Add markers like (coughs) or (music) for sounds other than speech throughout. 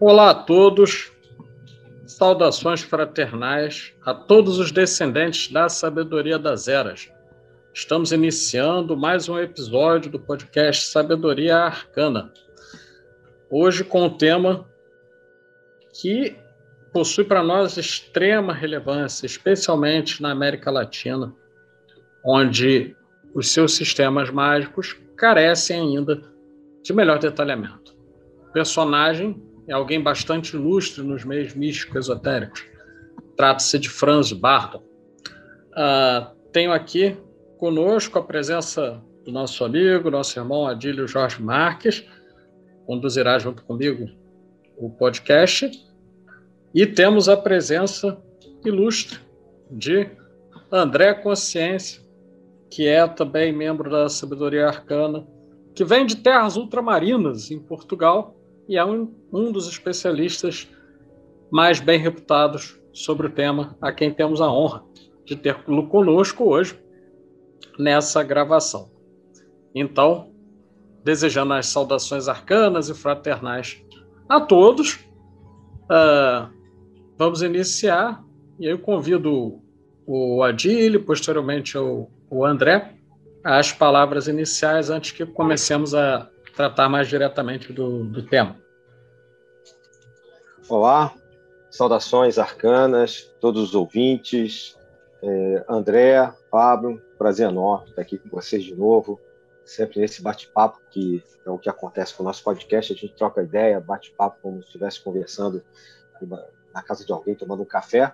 Olá a todos, saudações fraternais a todos os descendentes da sabedoria das eras. Estamos iniciando mais um episódio do podcast Sabedoria Arcana. Hoje com o tema que possui para nós extrema relevância, especialmente na América Latina, onde os seus sistemas mágicos carecem ainda de melhor detalhamento. O personagem é alguém bastante ilustre nos meios místicos esotéricos. Trata-se de Franz Barton. Uh, tenho aqui conosco a presença do nosso amigo, nosso irmão Adílio Jorge Marques, conduzirá junto comigo o podcast. E temos a presença ilustre de André Consciência, que é também membro da Sabedoria Arcana, que vem de terras ultramarinas em Portugal e é um, um dos especialistas mais bem reputados sobre o tema, a quem temos a honra de ter conosco hoje nessa gravação. Então, desejando as saudações arcanas e fraternais a todos, uh, vamos iniciar. E eu convido o Adílio, posteriormente o, o André, as palavras iniciais antes que comecemos a tratar mais diretamente do, do tema. Olá, saudações arcanas, todos os ouvintes, é, André, Pablo, prazer enorme estar aqui com vocês de novo, sempre nesse bate-papo que é o que acontece com o nosso podcast, a gente troca ideia, bate-papo como se estivesse conversando na casa de alguém, tomando um café,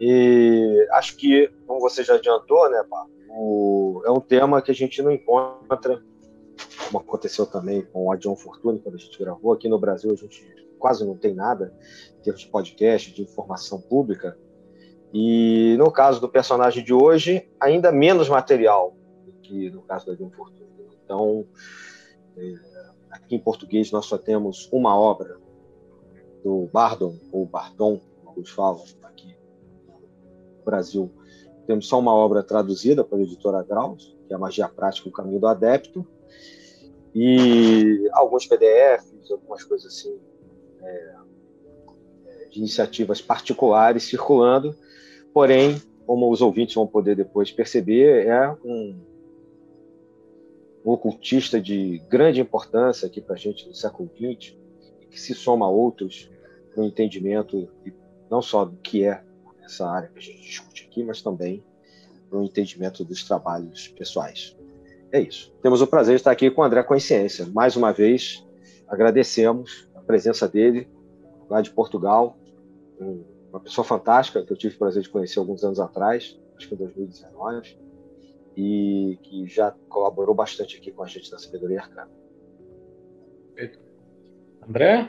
e acho que, como você já adiantou, né, Pablo, o, é um tema que a gente não encontra como aconteceu também com o Adion Fortune, quando a gente gravou. Aqui no Brasil, a gente quase não tem nada em termos de podcast, de informação pública. E no caso do personagem de hoje, ainda menos material do que no caso do Adion Fortune. Então, é, aqui em português, nós só temos uma obra do Bardon, ou Bardon, como alguns falam, aqui no Brasil. Temos só uma obra traduzida pela editora Graus, que é a Magia Prática, o Caminho do Adepto, e alguns PDFs, algumas coisas assim, é, de iniciativas particulares circulando, porém, como os ouvintes vão poder depois perceber, é um, um ocultista de grande importância aqui para a gente no século XX, que se soma a outros no entendimento não só do que é essa área que a gente discute aqui, mas também no entendimento dos trabalhos pessoais. É isso. Temos o prazer de estar aqui com o André Consciência. Mais uma vez, agradecemos a presença dele lá de Portugal, uma pessoa fantástica que eu tive o prazer de conhecer alguns anos atrás, acho que em 2019, e que já colaborou bastante aqui com a gente na Sabedoria Arcana. André?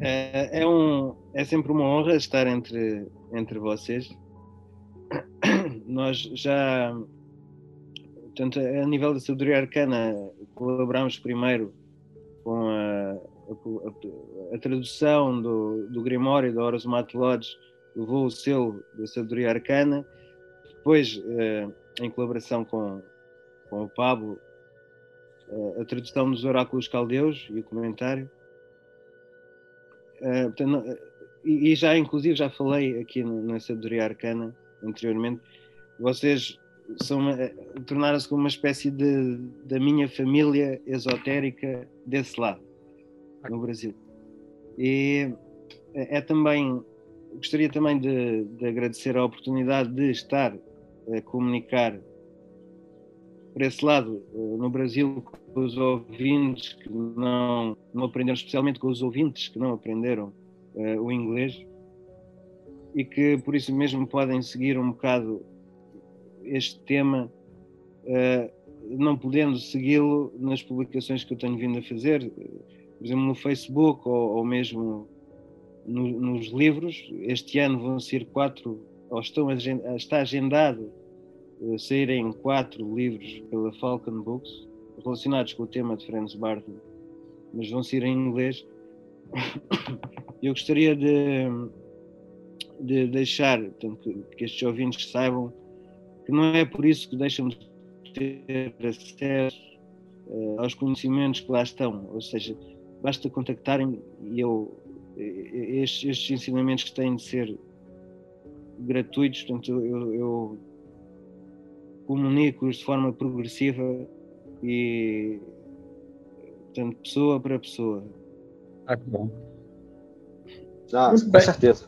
É, é, um, é sempre uma honra estar entre, entre vocês. Nós já Portanto, a nível da sabedoria arcana, colaboramos primeiro com a, a, a tradução do, do Grimório da Horus Lodge, levou o selo da sabedoria arcana. Depois, eh, em colaboração com, com o Pablo, eh, a tradução dos Oráculos Caldeus e o comentário. Eh, portanto, e, e, já, inclusive, já falei aqui na sabedoria arcana anteriormente. Vocês eh, tornaram-se como uma espécie de da minha família esotérica desse lado no Brasil e é também gostaria também de, de, agradecer a oportunidade de estar a comunicar por esse lado eh, no Brasil com os ouvintes que não não aprenderam especialmente com os ouvintes que não aprenderam uh, o inglês e que por isso mesmo podem seguir um bocado este tema, uh, não podendo segui-lo nas publicações que eu tenho vindo a fazer, por exemplo, no Facebook ou, ou mesmo no, nos livros. Este ano vão ser quatro, ou estão está agendado saírem quatro livros pela Falcon Books relacionados com o tema de Franz Barton, mas vão ser em inglês. (coughs) eu gostaria de, de deixar portanto, que estes ouvintes saibam que não é por isso que deixam de ter acesso uh, aos conhecimentos que lá estão, ou seja, basta contactarem e eu estes, estes ensinamentos que têm de ser gratuitos, portanto eu, eu comunico-os de forma progressiva e portanto pessoa para pessoa. Ah, que bom. Ah, com certeza.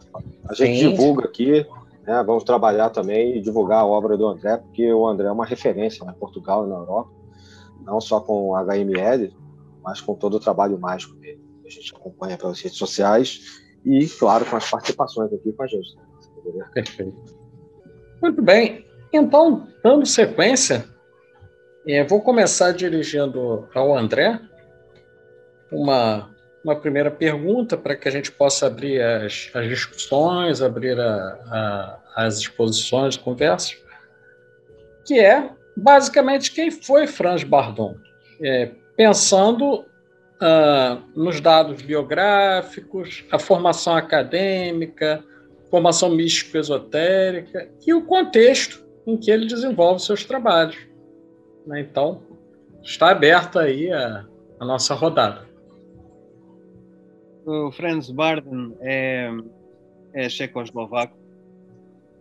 A gente Sim. divulga aqui, né, vamos trabalhar também e divulgar a obra do André, porque o André é uma referência em Portugal e na Europa, não só com HML, mas com todo o trabalho mágico dele. A gente acompanha pelas redes sociais e, claro, com as participações aqui com a gente. Perfeito. Muito bem. Então, dando sequência, é, vou começar dirigindo ao André uma uma primeira pergunta para que a gente possa abrir as, as discussões, abrir a, a, as exposições, conversas, que é basicamente quem foi Franz Bardon, é, pensando ah, nos dados biográficos, a formação acadêmica, formação místico-esotérica e o contexto em que ele desenvolve seus trabalhos. Né? Então, está aberta aí a, a nossa rodada o Franz Barden é, é checoslovaco,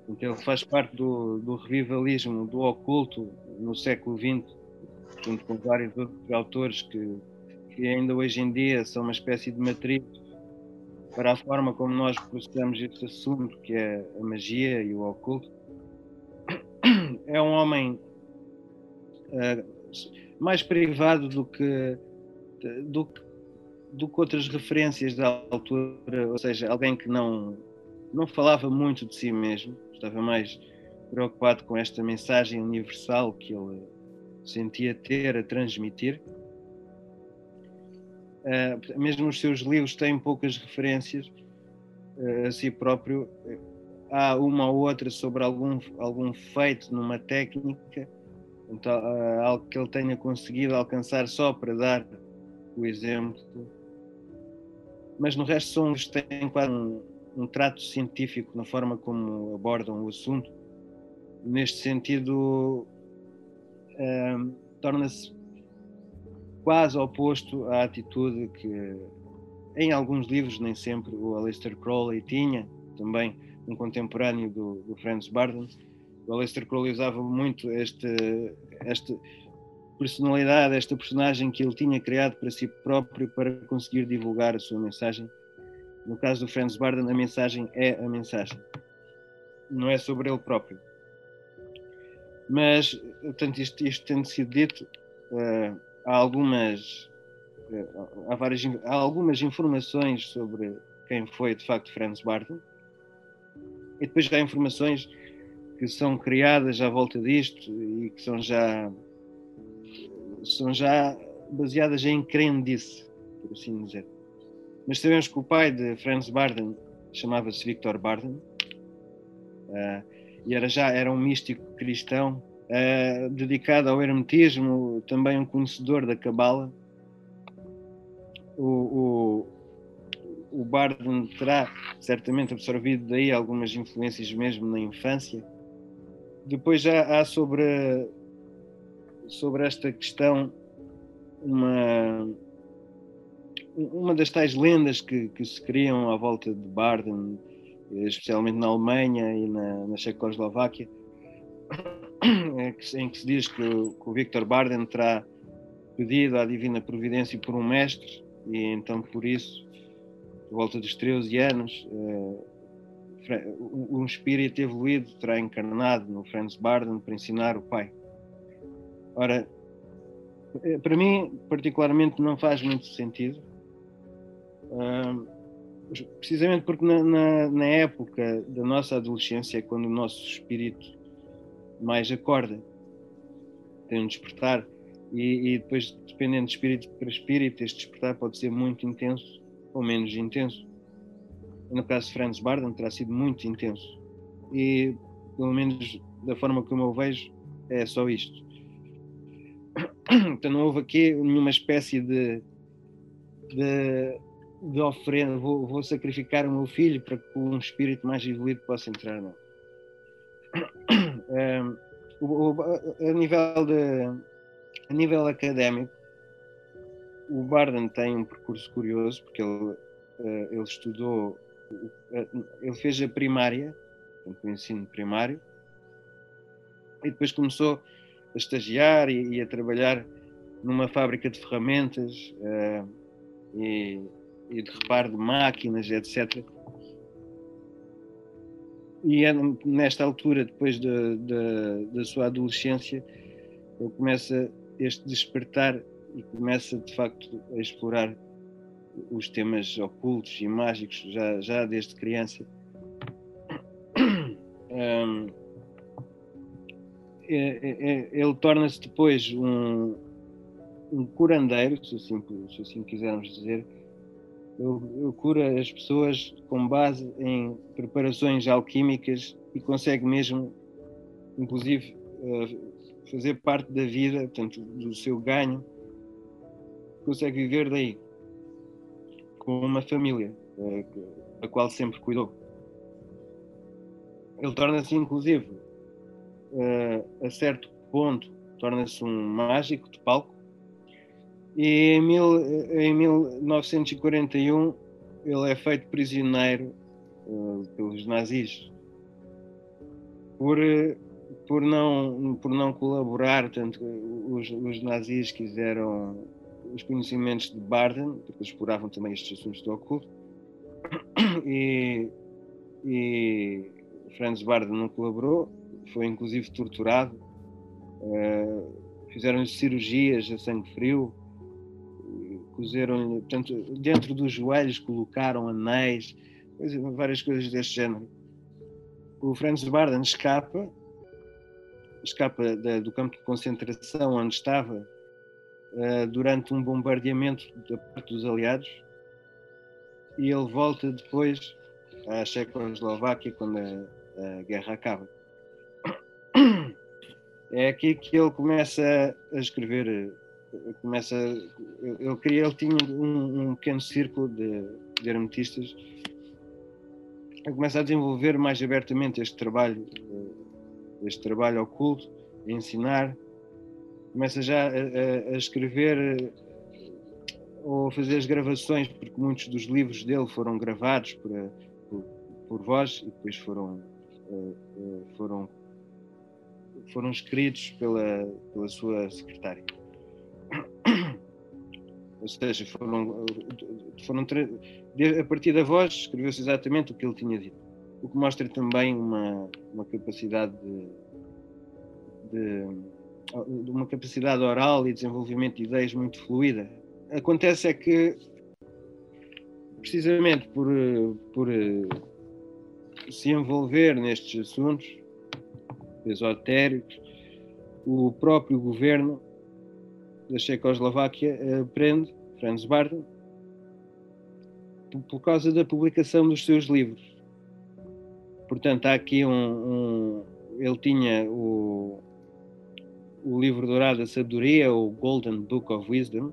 então faz parte do, do revivalismo do oculto no século XX, junto com vários outros autores que, que ainda hoje em dia são uma espécie de matriz para a forma como nós processamos este assunto, que é a magia e o oculto. É um homem uh, mais privado do que, do do que outras referências da altura, ou seja, alguém que não, não falava muito de si mesmo, estava mais preocupado com esta mensagem universal que ele sentia ter a transmitir. Uh, mesmo os seus livros têm poucas referências uh, a si próprio. Há uma ou outra sobre algum, algum feito numa técnica, então, uh, algo que ele tenha conseguido alcançar só para dar o exemplo mas no resto são têm quase um, um trato científico na forma como abordam o assunto. Neste sentido, um, torna-se quase oposto à atitude que, em alguns livros, nem sempre, o Aleister Crowley tinha, também um contemporâneo do, do Franz Barden. O Aleister Crowley usava muito este, este personalidade, esta personagem que ele tinha criado para si próprio para conseguir divulgar a sua mensagem. No caso do Franz Barden, a mensagem é a mensagem, não é sobre ele próprio. Mas, portanto, isto, isto tendo sido dito, uh, há algumas uh, há, várias, há algumas informações sobre quem foi de facto Franz Barden e depois há informações que são criadas à volta disto e que são já são já baseadas em crendice, por assim dizer. Mas sabemos que o pai de Franz Barden chamava-se Victor Barden uh, e era já era um místico cristão uh, dedicado ao hermetismo, também um conhecedor da cabala. O, o, Barden terá certamente absorvido daí algumas influências mesmo na infância. Depois já há sobre sobre esta questão uma, uma das tais lendas que, que se criam à volta de Barden, especialmente na Alemanha e na, na Checoslováquia, em que se diz que que o Victor Barden terá pedido à Divina Providência por um mestre, e então por isso, por volta dos 13 anos, eh, um espírito evoluído terá encarnado no Franz Barden para ensinar o pai. Ora, eh, para mim, particularmente, não faz muito sentido. precisamente porque na, na, na, época da nossa adolescência é quando o nosso espírito mais acorda, tem um despertar, e, e depois, dependendo de espírito para espírito, este despertar pode ser muito intenso ou menos intenso. No caso de Franz Barden, terá sido muito intenso. E, pelo menos da forma como eu vejo, é só isto. Então não houve aqui nenhuma espécie de, de de oferenda, vou, vou, sacrificar o meu filho para que um espírito mais evoluído possa entrar nele. Um, o, o, a, nível de, a nível académico, o Barden tem um percurso curioso porque ele, uh, ele estudou, uh, ele fez a primária, o ensino primário, e depois começou a estagiar e, e a trabalhar numa fábrica de ferramentas uh, e, e, de reparo de máquinas, etc. E é nesta altura, depois de, de, da sua adolescência, ele começa este despertar e começa de facto a explorar os temas ocultos e mágicos já, já desde criança. Um, é, é, é, ele torna-se depois um, um curandeiro, se assim, se assim quisermos dizer. Ele, cura as pessoas com base em preparações alquímicas e consegue mesmo, inclusive, eh, fazer parte da vida, portanto, do seu ganho, consegue viver daí, com uma família, eh, a qual sempre cuidou. Ele torna-se, inclusive, uh, a certo ponto, torna-se um mágico de palco. E em, mil, em 1941 ele é feito prisioneiro uh, pelos nazis por, por, não, por não colaborar. Tanto os, os nazis quiseram os conhecimentos de Barden, porque eles exploravam também estes assuntos do oculto, (coughs) e, e Franz Barden não colaborou, foi inclusive torturado. Uh, Fizeram-lhe cirurgias a sangue frio, cozeram-lhe, portanto, dentro dos joelhos colocaram anéis, várias coisas deste género. O Franz Barden escapa, escapa da, do campo de concentração onde estava uh, durante um bombardeamento da parte dos aliados. E ele volta depois à Checoslováquia quando a, a guerra acaba. É aqui que ele começa a escrever começa ele queria ele tinha um, um pequeno círculo de, de hermetistas. Começa a desenvolver mais abertamente este trabalho este trabalho oculto ensinar começa já a, a, escrever ou a fazer as gravações porque muitos dos livros dele foram gravados por, por, por voz e depois foram eh, eh, foram foram escritos pela, pela sua secretária. (coughs) Ou seja, foram, foram a partir da voz escreveu-se exatamente o que ele tinha dito. O que mostra também uma, uma capacidade de, de, de uma capacidade oral e desenvolvimento de ideias muito fluida. Acontece é que precisamente por, por se envolver nestes assuntos, esotéricos, o próprio governo da Checoslováquia eh, prende Franz Barton por causa da publicação dos seus livros. Portanto, há aqui um, um ele tinha o, o livro dourado da sabedoria, o Golden Book of Wisdom,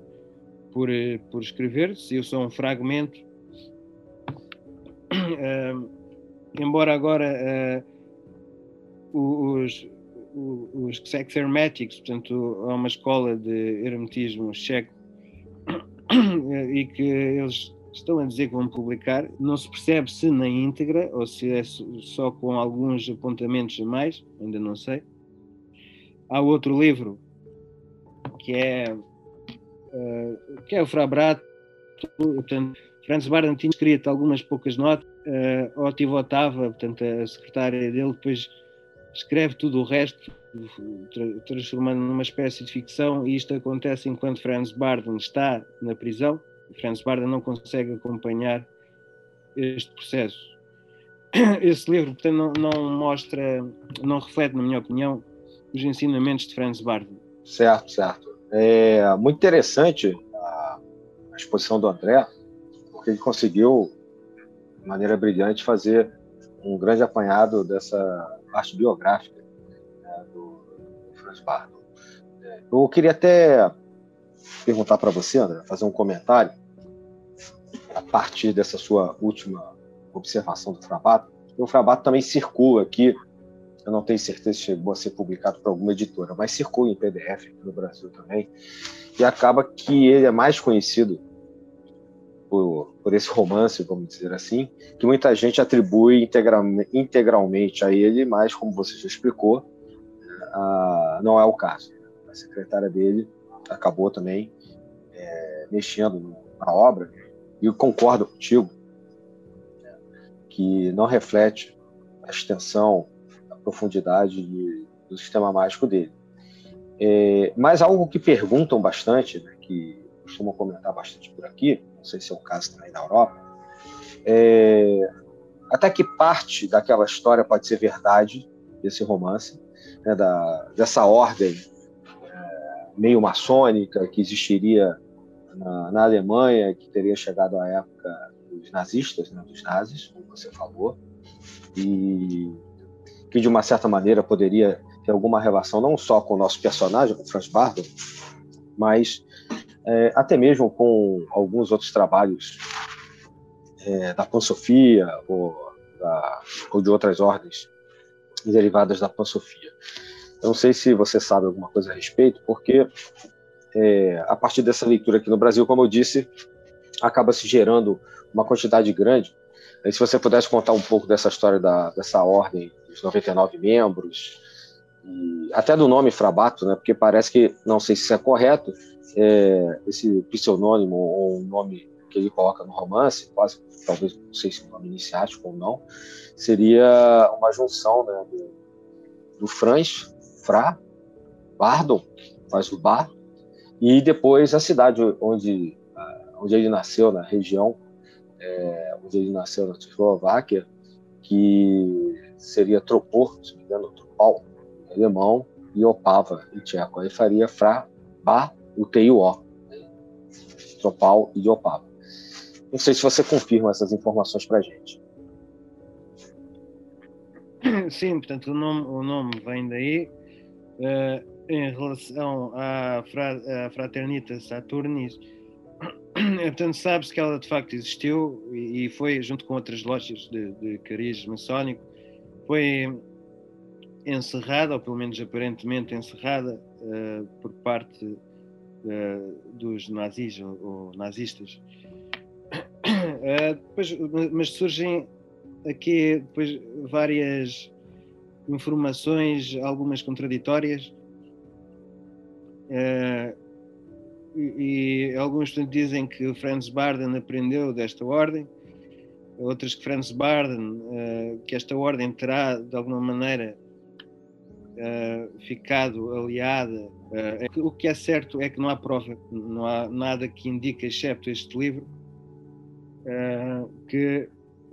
por, eh, por escrever, se eu sou um fragmento. (clears throat) Uh, embora agora uh, os, os Sex Hermetics, portanto, há uma escola de hermetismo checo (coughs) e que eles estão a dizer que vão publicar. Não se percebe se na íntegra ou se é só com alguns apontamentos a mais, ainda não sei. Há outro livro que é, uh, que é o Frabrato, portanto, Franz Barden tinha escrito algumas poucas notas, uh, Otto Otava, portanto, a secretária dele, depois escreve tudo o resto, transformando numa espécie de ficção, e isto acontece enquanto Franz Barden está na prisão. Franz Barden não consegue acompanhar este processo. (clears throat) Esse livro, portanto, não, não mostra, não reflete, na minha opinião, os ensinamentos de Franz Barden. Certo, certo. É muito interessante a, exposição do André, porque ele conseguiu, de maneira brilhante, fazer um grande apanhado dessa parte biográfica né, do, Franz Barton. Eu queria até perguntar para você, André, fazer um comentário. a partir dessa sua última observação do Frabato. O Frabato também circula aqui, eu não tenho certeza se chegou a ser publicado por alguma editora, mas circula em PDF no Brasil também, e acaba que ele é mais conhecido por, por esse romance, vamos dizer assim, que muita gente atribui integra, integralmente a ele, mas, como você já explicou, a, não é o caso. A secretária dele acabou também é, mexendo na obra, e eu concordo contigo, né, que não reflete a extensão, profundidade de, do sistema mágico dele. É, mas algo que perguntam bastante, né, que costumam comentar bastante por aqui, não sei se é o caso também na Europa, é, até que parte daquela história pode ser verdade, desse romance, né, da, dessa ordem é, meio maçônica que existiria na, na, Alemanha, que teria chegado à época dos nazistas, né, dos nazis, como você falou, e que de uma certa maneira poderia ter alguma relação não só com o nosso personagem, com Franz Bardon, mas é, até mesmo com alguns outros trabalhos é, da Pansofia ou, da, ou de outras ordens derivadas da Pansofia. Eu não sei se você sabe alguma coisa a respeito, porque é, a partir dessa leitura aqui no Brasil, como eu disse, acaba se gerando uma quantidade grande. E se você pudesse contar um pouco dessa história da, dessa ordem dos 99 membros, e até do nome Frabato, né? Porque parece que, não sei se é correto, é, esse pseudônimo ou um nome que ele coloca no romance, quase, talvez, não sei se é um nome iniciático ou não, seria uma junção né, do, do Franz, Fra, Bardon, faz o bar, e depois a cidade onde, onde ele nasceu, na região é, onde ele nasceu, na Tchecoslováquia, que seria Tropor, se não me engano, Tropal, em alemão, e Opava, em tcheco. Aí faria Fra, Ba, o e o O, né? Tropal e Opava. Não sei se você confirma essas informações para a gente. (clears throat) Sim, portanto, o nome, o nome vem daí. Uh, em relação à, fra, à Fraternita Saturnis, portanto, sabe-se que ela de facto existiu e, e foi, junto com outras lojas de, de cariz maçónico, foi encerrada, ou pelo menos aparentemente encerrada, uh, por parte uh, dos nazis ou, ou nazistas. Uh, (coughs) depois, mas surgem aqui depois várias informações, algumas contraditórias, e, e, alguns dizem que Franz Barden aprendeu desta ordem, outros que Franz Barden, uh, que esta ordem terá de alguma maneira uh, ficado aliada. o que é certo é que não há prova, não há nada que indique, excepto este livro, que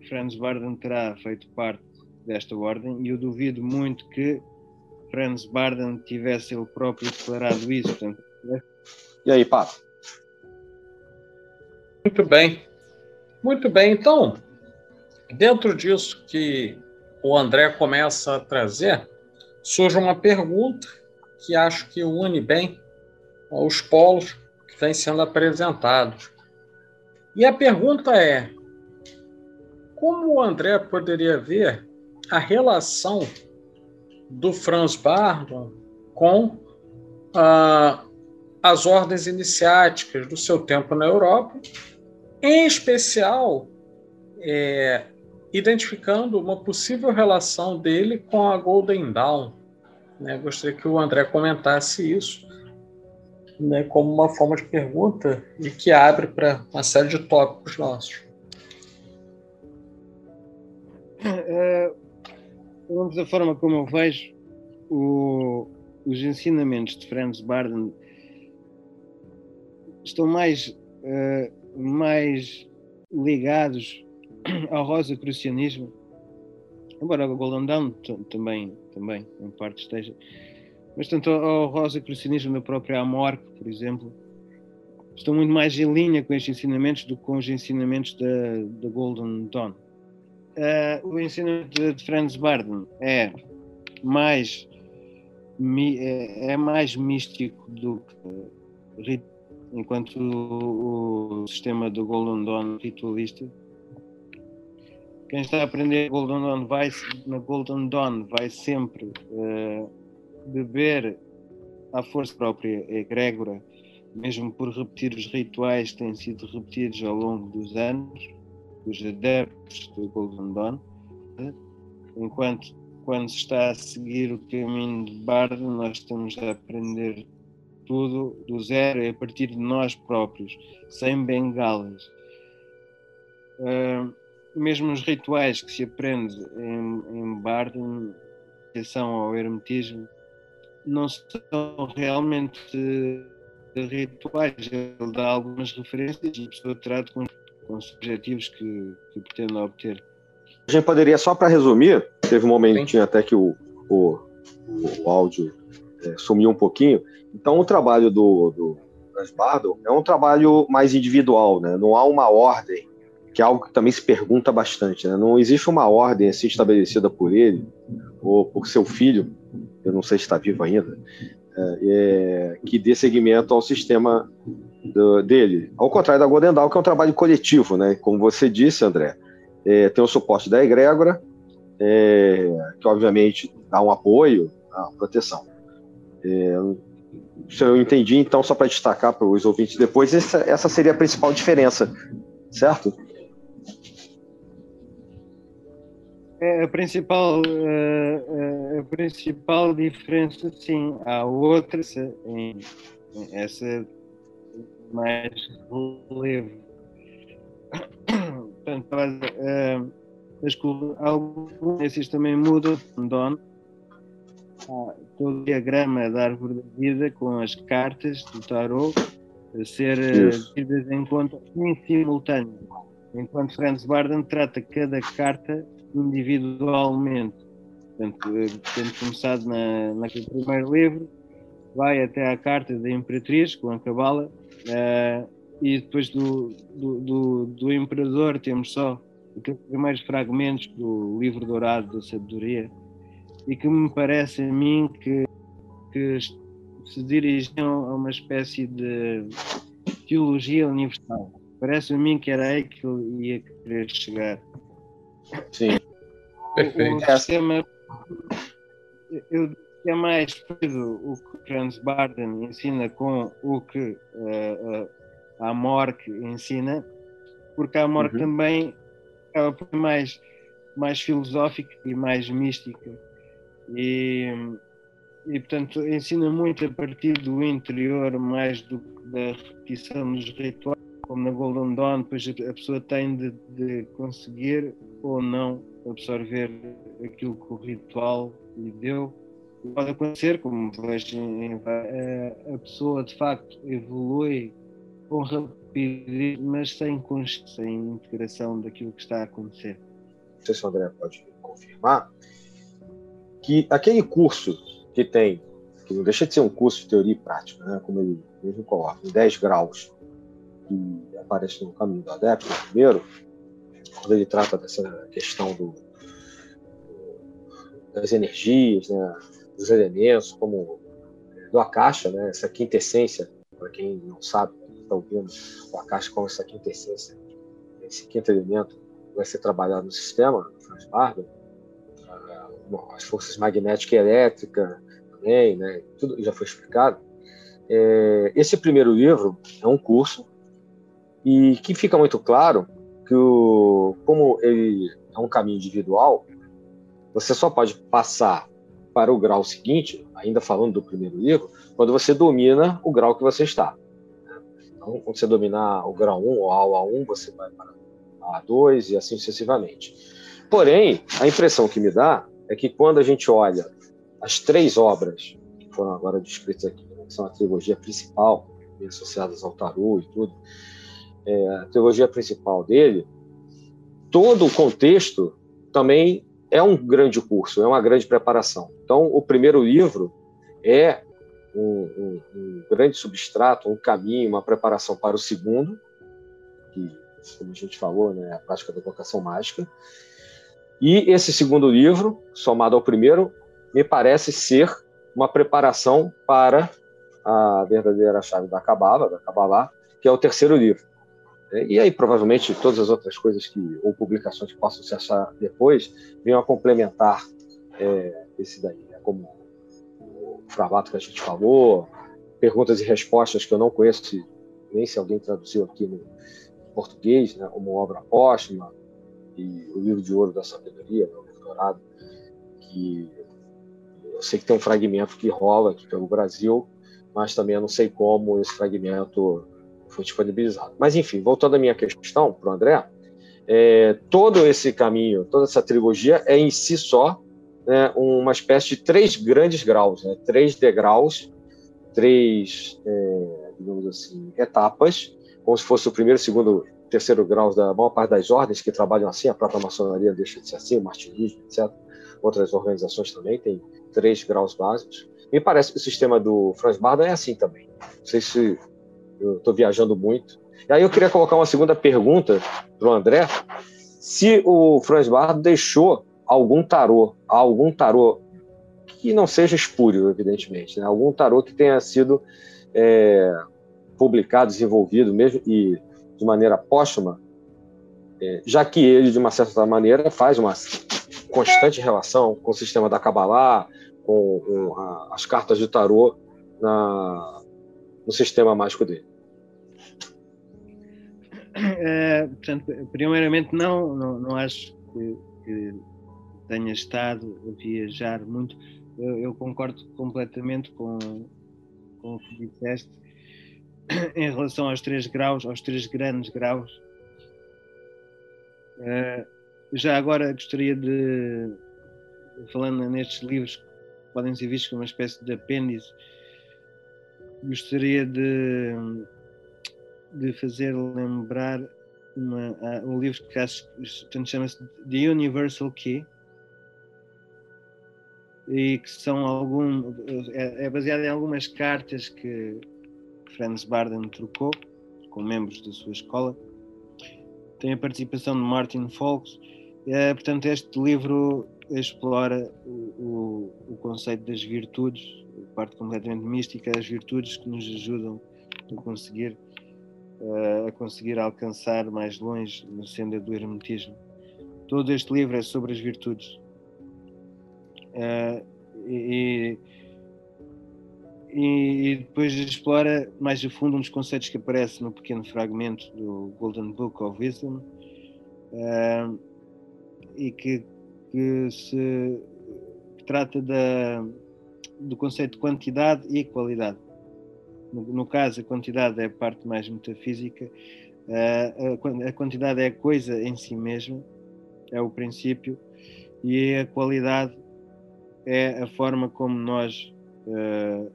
Franz Barden terá feito parte desta ordem, e eu duvido muito que Franz Barden tivesse ele próprio declarado isso. Portanto, né? E aí, Papo? Muito bem. Muito bem. Então, dentro disso que o André começa a trazer, surge uma pergunta que acho que une bem os polos que vêm sendo apresentados. E a pergunta é: como o André poderia ver a relação do Franz Bardon com ah, as ordens iniciáticas do seu tempo na Europa, em especial é, identificando uma possível relação dele com a Golden Dawn. Né? Gostaria que o André comentasse isso né, como uma forma de pergunta e que abre para uma série de tópicos nossos. É, vamos da forma como eu vejo o, os ensinamentos de Franz Barden estão mais, uh, mais ligados (clears throat) ao rosacrucianismo, embora o Golden Dawn também, também em parte esteja, mas tanto ao rosacrucianismo da própria Amorque, por exemplo, estão muito mais em linha com estes ensinamentos do que com os ensinamentos da, da Golden Dawn. Uh, o ensino de, de Franz Barden é mais é, é mais místico do que enquanto o, o, sistema do Golden Dawn ritualista, quem está a aprender Golden Dawn vai, na Golden Dawn vai sempre uh, beber à força própria egrégora, mesmo por repetir os rituais que têm sido repetidos ao longo dos anos, dos adeptos do Golden Dawn, enquanto quando se está a seguir o caminho de Bard, nós estamos a aprender tudo do zero, a partir de nós próprios, sem bengalas. Uh, mesmo os rituais que se aprende em, em Bard, em relação ao hermetismo, não são realmente rituais, ele dá algumas referências e a pessoa trata com, com os objetivos que, que pretende obter. A gente poderia, só para resumir, teve um momentinho até que o, o, o áudio é, sumiu um pouquinho. Então, o trabalho do, do Bardo é um trabalho mais individual, né? não há uma ordem, que é algo que também se pergunta bastante. Né? Não existe uma ordem assim estabelecida por ele ou por seu filho, eu não sei se está vivo ainda, é, é, que dê seguimento ao sistema do, dele. Ao contrário da Golden Dawn, que é um trabalho coletivo, né? como você disse, André é, tem o suporte da egrégora, é, que obviamente dá um apoio, a proteção. É, se eu entendi, então, só para destacar para os ouvintes depois, essa, essa seria a principal diferença, certo? A principal, é, é, a principal diferença, sim. Há outra, em, essa mais relevo (coughs) Portanto, uh, mas alguns desses também mudam de dono. Ah, todo o diagrama da árvore da vida com as cartas do tarot a ser tidas em conta em simultâneo. Enquanto Franz Barden trata cada carta individualmente. Portanto, uh, tendo começado na, naquele primeiro livro, vai até à carta da Imperatriz com a Cabala. Uh, e depois do, do, do, do Imperador temos só aqueles primeiros fragmentos do livro dourado da sabedoria e que me parece a mim que, que se dirigiam a uma espécie de teologia universal. Parece a mim que era aí que ele ia querer chegar. Sim. Perfeito. O, sistema, eu é mais parecido o que Franz Barden ensina com o que uh, uh, a Mork ensina, porque a Mork uhum. também acaba por mais, mais filosófica e mais mística. E, e, portanto, ensina muito a partir do interior, mais do que da repetição dos rituais, como na Golden Dawn, depois a pessoa tem de, de conseguir ou não absorver aquilo que o ritual lhe deu. Pode acontecer, como vejo, a pessoa de facto evolui com rapidez, mas sem consciência, sem integração daquilo que está a acontecer. Não sei se o André pode confirmar que aquele curso que tem, que não deixa de ser um curso de teoria e prática, né, como ele mesmo coloca, em 10 graus, que aparece no caminho do adepto, primeiro, quando ele trata dessa questão do, das energias, né, dos elementos, como do Akasha, né, essa quinta essência, para quem não sabe, está ouvindo, o Akash como essa quinta essência, esse quinto elemento vai ser trabalhado no sistema, Franz Barber, as forças magnética e elétrica também, né, tudo já foi explicado. É, esse primeiro livro é um curso e que fica muito claro que o, como ele é um caminho individual, você só pode passar para o grau seguinte, ainda falando do primeiro livro, quando você domina o grau que você está. Então, quando você dominar o grau 1 ou a A1, você vai para a A2 e assim sucessivamente. Porém, a impressão que me dá é que quando a gente olha as três obras que foram agora descritas aqui, que são a trilogia principal, associadas ao tarô e tudo, é, a trilogia principal dele, todo o contexto também é um grande curso, é uma grande preparação. Então, o primeiro livro é um, um, um, grande substrato, um caminho, uma preparação para o segundo, que, como a gente falou, né, é a prática da evocação mágica. E esse segundo livro, somado ao primeiro, me parece ser uma preparação para a verdadeira chave da Cabala, da Kabbalah, que é o terceiro livro. E aí, provavelmente, todas as outras coisas que, ou publicações que possam se achar depois, venham a complementar é, esse daí, né? como o formato que a gente falou, perguntas e respostas que eu não conheço nem se alguém traduziu aqui no português, né? como obra póstuma, e o livro de ouro da sabedoria, né? o livro dourado, que eu sei que tem um fragmento que rola aqui pelo Brasil, mas também eu não sei como esse fragmento foi disponibilizado. Mas, enfim, voltando à minha questão para o André, é, todo esse caminho, toda essa trilogia é em si só né, uma espécie de três grandes graus, né, três degraus, três, é, digamos assim, etapas, como se fosse o primeiro, segundo, terceiro grau da maior parte das ordens que trabalham assim, a própria maçonaria deixa de ser assim, o martinismo, etc. Outras organizações também têm três graus básicos. Me parece que o sistema do Franz Barda é assim também. Não sei se eu estou viajando muito. E aí eu queria colocar uma segunda pergunta para o André. Se o Franz Bardo deixou algum tarô, algum tarô que não seja espúrio, evidentemente, né? algum tarô que tenha sido é, publicado, desenvolvido mesmo e de maneira póstuma, é, já que ele, de uma certa maneira, faz uma constante relação com o sistema da Kabbalah, com, com a, as cartas de tarô na, no sistema mágico dele. É, portanto, primeiramente, não, não, não acho que, que, tenha estado a viajar muito. Eu, eu, concordo completamente com, com o que disseste em relação aos três graus, aos três grandes graus. Uh, já agora gostaria de, falando nestes livros que podem ser vistos como uma espécie de apêndice, gostaria de de fazer lembrar uma, um livro que acho chama-se The Universal Key e que são algum é, é, baseado em algumas cartas que Franz Barden trocou com membros da sua escola. Tem a participação de Martin Fox é, portanto este livro explora o, o, o conceito das virtudes parte completamente mística as virtudes que nos ajudam a conseguir uh, a conseguir alcançar mais longe na senda do hermetismo. Todo este livro é sobre as virtudes. Uh, e, e, depois explora mais a fundo um dos conceitos que aparece no pequeno fragmento do Golden Book of Wisdom uh, e que, que se que trata da, do conceito de quantidade e qualidade. No, no caso, a quantidade é a parte mais metafísica, uh, a, a, quantidade é a coisa em si mesma, é o princípio, e a qualidade é a forma como nós, uh,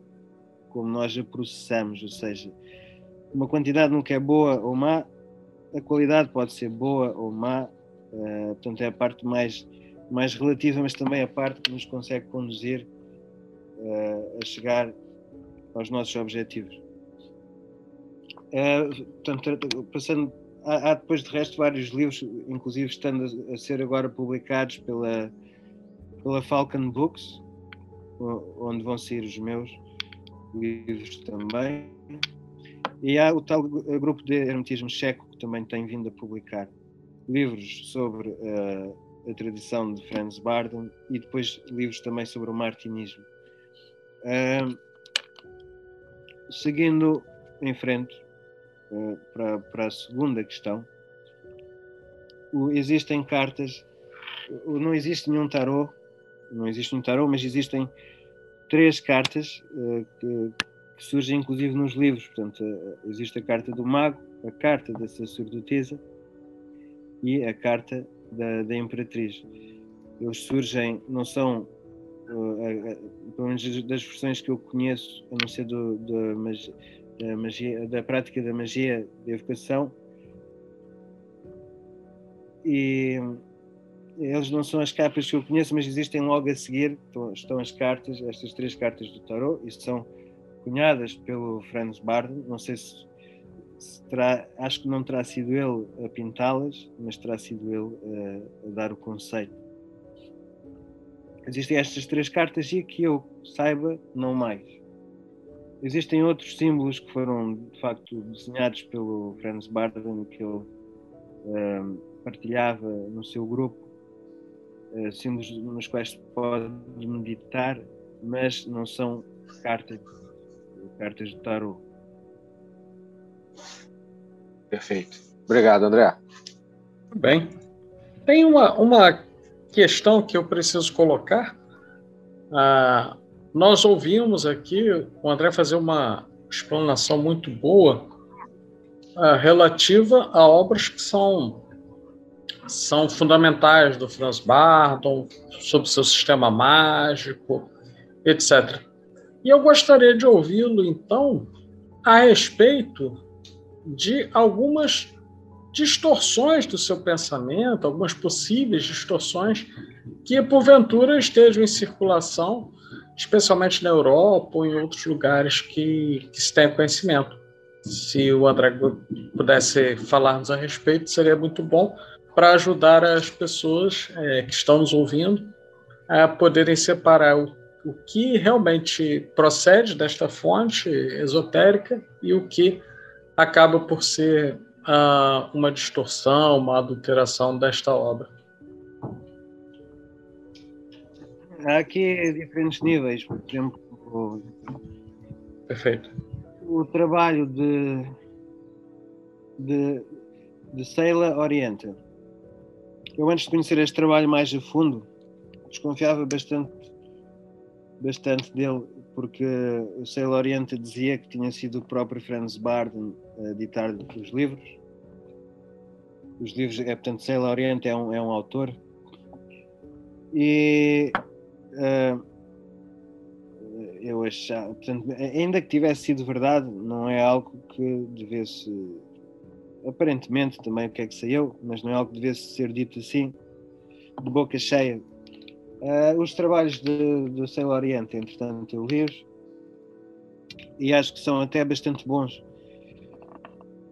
como nós a processamos, ou seja, uma quantidade nunca é boa ou má, a qualidade pode ser boa ou má, uh, portanto é a parte mais, mais relativa, mas também a parte que nos consegue conduzir a chegar aos nossos objetivos. É, portanto, passando, há, há, depois de resto vários livros, inclusive estando a, a, ser agora publicados pela, pela Falcon Books, onde vão sair os meus livros também. E há o tal grupo de hermetismo checo que também tem vindo a publicar livros sobre uh, a tradição de Franz Barden e depois livros também sobre o martinismo. Uh, seguindo em frente uh, para, para a segunda questão, o, existem cartas, o, não existe nenhum tarô, não existe um tarô, mas existem três cartas uh, que, que, surgem inclusive nos livros. Portanto, uh, existe a carta do mago, a carta da sacerdotisa e a carta da, da imperatriz. Eles surgem, não são pelo menos das versões que eu conheço, a não ser do, da, da, magia, da prática da magia de evocação, e eles não são as capas que eu conheço, mas existem logo a seguir, estão as cartas, estas três cartas do tarot, isto são cunhadas pelo Franz Barden, não sei se, se terá, acho que não terá sido ele a pintá-las, mas terá sido ele a, a dar o conceito. Existem estas três cartas e que eu saiba, não mais. existem outros símbolos que foram de facto desenhados pelo Franz Barden que ele uh, partilhava no seu grupo, uh, símbolos nos quais se pode meditar, mas não são cartas, cartas de tarot. Perfeito. Obrigado, André. Bem, tem uma, uma questão que eu preciso colocar. Ah, nós ouvimos aqui o André fazer uma explanação muito boa ah, relativa a obras que são, são fundamentais do Franz Bardon, sobre seu sistema mágico, etc. E eu gostaria de ouvi-lo, então, a respeito de algumas distorções do seu pensamento, algumas possíveis distorções que porventura estejam em circulação, especialmente na Europa ou em outros lugares que, que se tem conhecimento. Se o André pudesse falar-nos a respeito, seria muito bom para ajudar as pessoas é, que estão nos ouvindo a poderem separar o, o que realmente procede desta fonte esotérica e o que acaba por ser uh, uma distorção, uma adulteração desta obra. Há aqui diferentes níveis, por exemplo. Perfeito. O trabalho de, de, de Seila Orienta. Eu, antes de conhecer este trabalho mais a fundo, desconfiava bastante, bastante dele, porque o Seila Orienta dizia que tinha sido o próprio Franz Barden a editar os livros. Os livros, é, portanto, Sailor Oriente é um, é um autor. E uh, eu achava, portanto, ainda que tivesse sido verdade, não é algo que devesse, aparentemente também o que é que saiu, mas não é algo que devesse ser dito assim, de boca cheia. Uh, os trabalhos do Sailor Oriente, entretanto, eu li-os e acho que são até bastante bons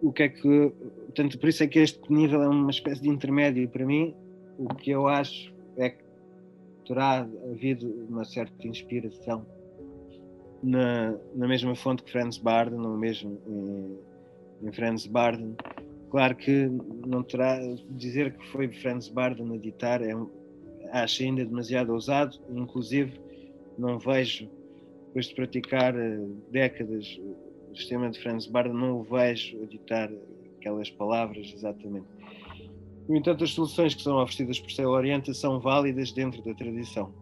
o que é que. Portanto, por isso é que este nível é uma espécie de intermédio para mim. O que eu acho é que terá havido uma certa inspiração na, na mesma fonte que Franz Barden, no mesmo em, em Franz Barden. Claro que não terá dizer que foi Franz Barden a editar, é um, acho ainda demasiado ousado, inclusive não vejo, depois de praticar uh, décadas o sistema de Franz Barda não o vejo editar aquelas palavras exatamente. No entanto, as soluções que são oferecidas por Céu Oriente são válidas dentro da tradição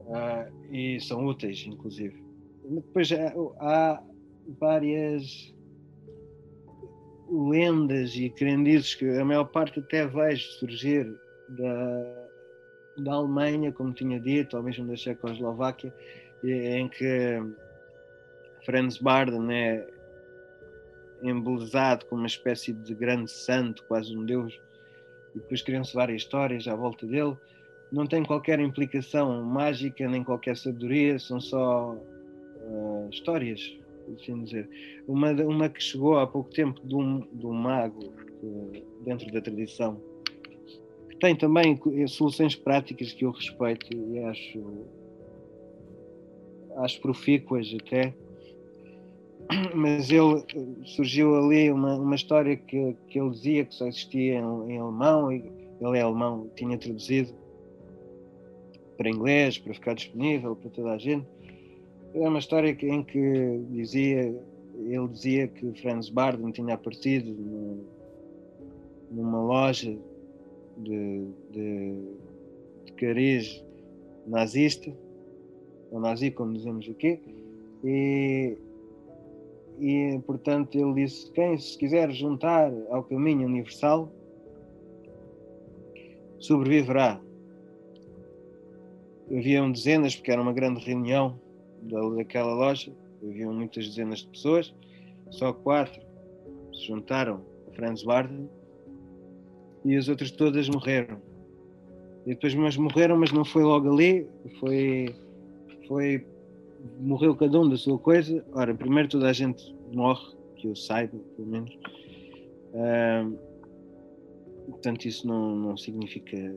uh, e são úteis, inclusive. Depois há, há várias lendas e crendices que a maior parte até vejo surgir da, da Alemanha, como tinha dito, ou mesmo da Checoslováquia, em que Franz Barden é embelezado como uma espécie de grande santo, quase um deus, e depois criam-se várias histórias à volta dele. Não tem qualquer implicação mágica, nem qualquer sabedoria, são só uh, histórias, assim dizer. Uma, uma que chegou há pouco tempo de um, de um mago que, dentro da tradição, tem também soluções práticas que eu respeito e acho, acho profícuas até mas ele surgiu ali uma, uma história que, que ele dizia que só existia em, em alemão, e ele é alemão, tinha traduzido para inglês, para ficar disponível para toda a gente. É uma história em que dizia, ele dizia que Franz Barden tinha aparecido numa loja de, de, de cariz nazista, ou nazi, como dizemos aqui, e e portanto ele disse: quem se quiser juntar ao caminho universal sobreviverá. Haviam dezenas, porque era uma grande reunião daquela loja, haviam muitas dezenas de pessoas, só quatro se juntaram a Franz Barden e as outras todas morreram. E depois mas morreram, mas não foi logo ali, foi, foi morreu cada um da sua coisa. Ora, primeiro toda a gente morre, que eu saiba, pelo menos. Uh, portanto, isso não, não significa.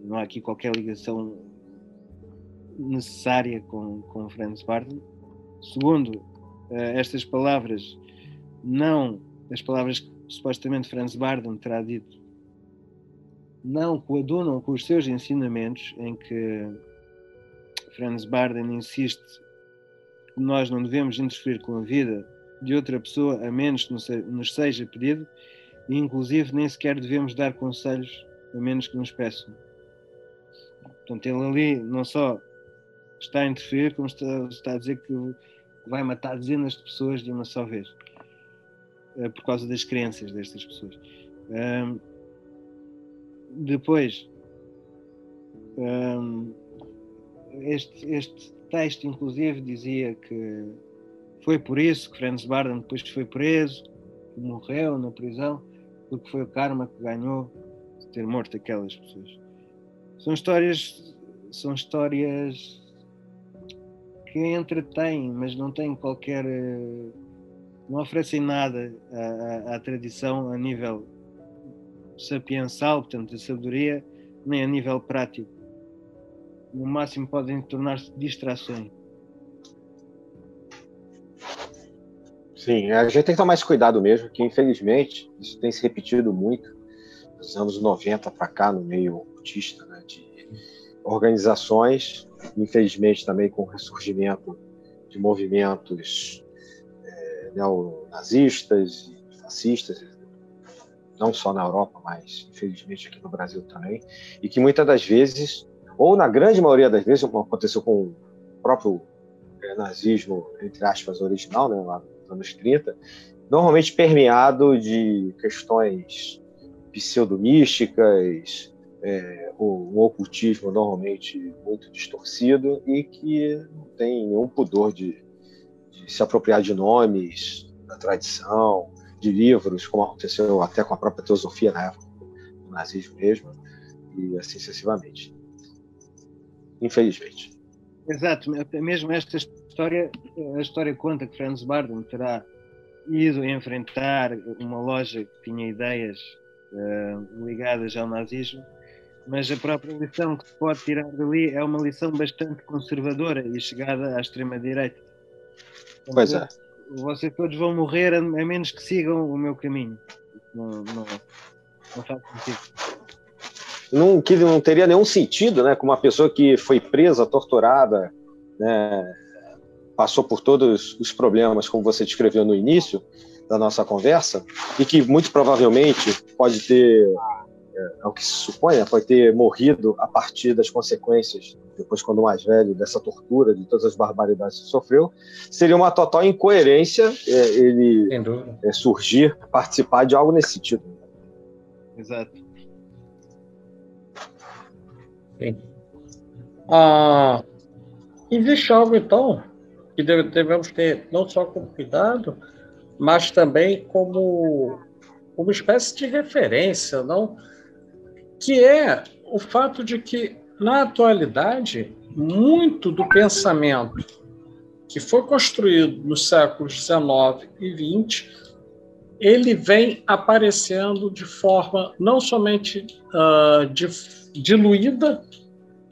Não há aqui qualquer ligação necessária com, com Franz Barden. Segundo, estas palavras não, as palavras que supostamente Franz Barden terá dito, não coadunam com os seus ensinamentos, em que Franz Barden insiste que nós não devemos interferir com a vida de outra pessoa a menos que nos seja pedido, e inclusive nem sequer devemos dar conselhos a menos que nos peçam. Portanto, ele ali não só está a interferir, como está, está a dizer que vai matar dezenas de pessoas de uma só vez, uh, por causa das crenças destas pessoas. Um, depois, um, este, este texto, inclusive, dizia que foi por isso que Franz Barden depois foi preso, morreu na prisão, porque foi o karma que ganhou de ter morto aquelas pessoas. São histórias, são histórias que entretêm, mas não têm qualquer. não oferecem nada à, à, à tradição a nível sapiensal, portanto, de sabedoria, nem a nível prático. No máximo podem tornar-se distrações. Sim, a gente tem que tomar mais cuidado mesmo, que infelizmente isso tem se repetido muito dos anos 90 para cá no meio ocultista, né, de organizações, infelizmente também com o ressurgimento de movimentos é, neonazistas e fascistas, não só na Europa, mas infelizmente aqui no Brasil também, e que muitas das vezes, ou na grande maioria das vezes, como aconteceu com o próprio é, nazismo, entre aspas, original, né, lá nos anos 30, normalmente permeado de questões pseudomísticas, é, um ocultismo normalmente muito distorcido e que não tem nenhum pudor de, de se apropriar de nomes da tradição, de livros, como aconteceu até com a própria teosofia na época do nazismo mesmo, e assim sucessivamente. Infelizmente. Exato, mesmo esta história, a história conta que Franz Barden terá ido enfrentar uma loja que tinha ideias uh, ligadas ao nazismo, mas a própria lição que se pode tirar dali é uma lição bastante conservadora e chegada à extrema-direita. Pois é vocês todos vão morrer a, menos que sigam o meu caminho. Não, não, não faz sentido. Não, que não teria nenhum sentido, né? Com uma pessoa que foi presa, torturada, né? passou por todos os problemas, como você descreveu no início da nossa conversa, e que muito provavelmente pode ter é, o que se supõe, né, pode ter morrido a partir das consequências, depois, quando mais velho, dessa tortura, de todas as barbaridades que sofreu, seria uma total incoerência é, ele é, surgir, participar de algo nesse sentido. Exato. Sim. Ah, existe algo, então, que devemos ter não só como cuidado, mas também como uma espécie de referência, não? Que é o fato de que, na atualidade, muito do pensamento que foi construído nos séculos XIX e XX, ele vem aparecendo de forma não somente uh, diluída,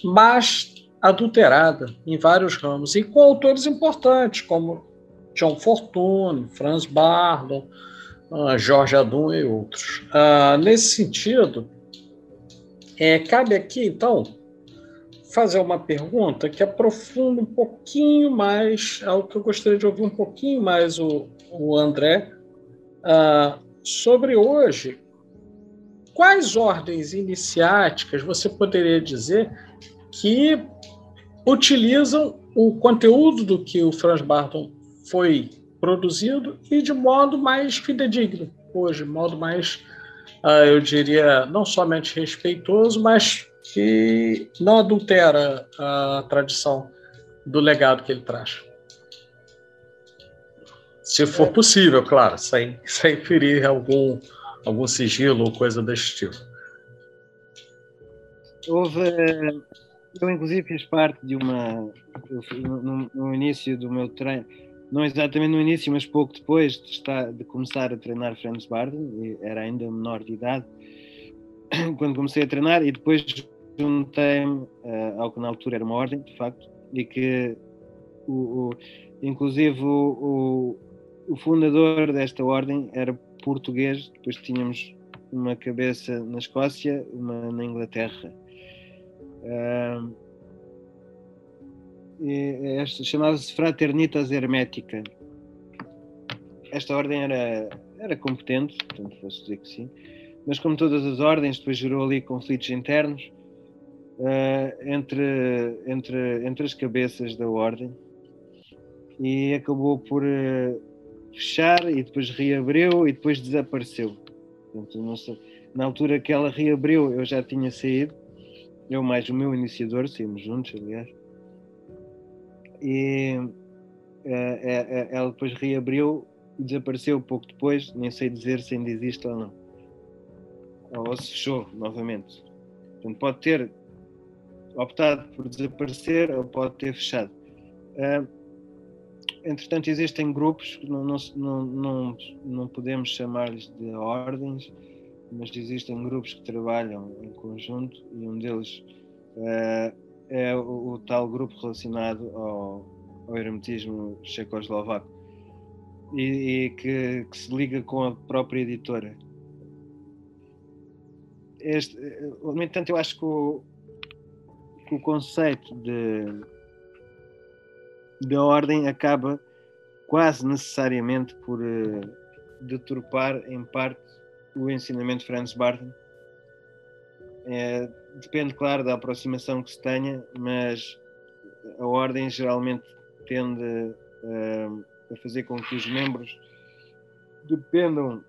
mas adulterada em vários ramos, e com autores importantes, como John Fortune, Franz Bardon, uh, Jorge Adun e outros. Uh, nesse sentido, é, cabe aqui, então, fazer uma pergunta que aprofunda um pouquinho mais, algo que eu gostaria de ouvir um pouquinho mais o, o André, uh, sobre hoje. Quais ordens iniciáticas você poderia dizer que utilizam o conteúdo do que o Franz Barton foi produzido e de modo mais fidedigno hoje, modo mais eu diria, não somente respeitoso, mas que não adultera a tradição do legado que ele traz. Se for possível, claro, sem, sem ferir algum, algum sigilo ou coisa desse tipo. Houve. Eu, inclusive, fiz parte de uma. No, no início do meu treino não exatamente no início, mas pouco depois de, estar, de começar a treinar Franz Barden, era ainda menor de idade, (clears throat) quando comecei a treinar e depois juntei-me uh, ao que na altura era uma ordem, de facto, e que o, o inclusive o, o, fundador desta ordem era português, depois tínhamos uma cabeça na Escócia, uma na Inglaterra. Uh, esta chamava-se Fraternitas Hermética. Esta ordem era, era competente, portanto posso dizer que sim, mas como todas as ordens, depois gerou ali conflitos internos uh, entre, entre, entre as cabeças da ordem e acabou por uh, fechar e depois reabriu e depois desapareceu. Portanto, sei, na altura que ela reabriu, eu já tinha saído, eu mais o meu iniciador, saímos juntos, aliás. E uh, ela depois reabriu e desapareceu pouco depois, nem sei dizer se ainda existe ou não. Ou se fechou novamente. Portanto, pode ter optado por desaparecer ou pode ter fechado. Uh, entretanto, existem grupos não, não, não, não podemos chamar-lhes de ordens, mas existem grupos que trabalham em conjunto e um deles uh, é o, o, tal grupo relacionado ao, ao hermetismo checoslovaco e, e que, que, se liga com a própria editora. Este, no entanto, eu acho que o, que o conceito de, de ordem acaba quase necessariamente por uh, deturpar em parte o ensinamento de Franz Barton. É, depende, claro, da aproximação que se tenha, mas a ordem geralmente tende uh, a fazer com que os membros dependam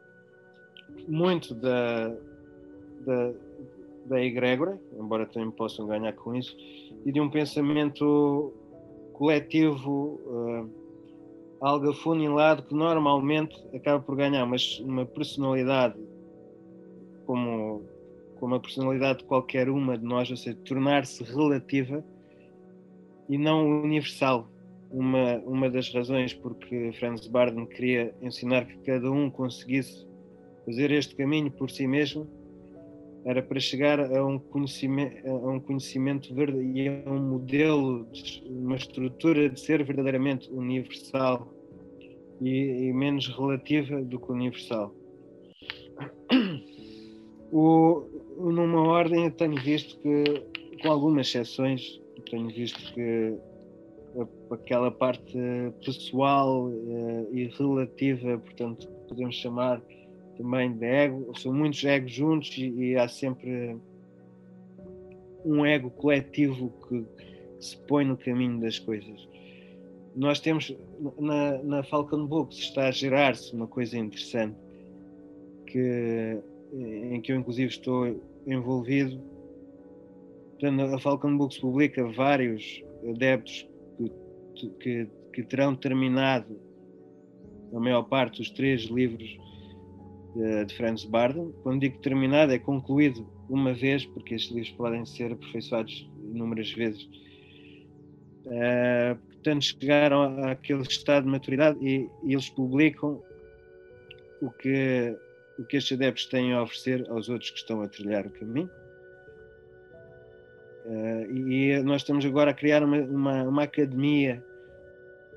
muito da, da, da egrégora, embora também possam ganhar com isso, e de um pensamento coletivo, uh, algo afunilado, que normalmente acaba por ganhar uma, uma personalidade como, como a personalidade de qualquer uma de nós, ou seja, tornar-se relativa e não universal. Uma, uma das razões porque Franz Barden queria ensinar que cada um conseguisse fazer este caminho por si mesmo era para chegar a um conhecimento, a um conhecimento verde e a um modelo, uma estrutura de ser verdadeiramente universal e, e menos relativa do que universal. (coughs) O, numa ordem eu tenho visto que, com algumas exceções, tenho visto que aquela parte pessoal eh, e relativa, portanto, podemos chamar também de ego, são muitos egos juntos e, e há sempre um ego coletivo que, que, se põe no caminho das coisas. Nós temos na, na Falcon Books está a gerar-se uma coisa interessante que, em que eu inclusive estou envolvido. Portanto, a Falcon Books publica vários adeptos que, que, que terão terminado a maior parte dos três livros de, de Franz Barden. Quando digo terminado, é concluído uma vez, porque estes livros podem ser aperfeiçoados inúmeras vezes. Uh, portanto, chegaram àquele estado de maturidade e, e, eles publicam o que, o que estes adeptos têm a oferecer aos outros que estão a trilhar o caminho. Uh, e nós estamos agora a criar uma, uma, uma academia,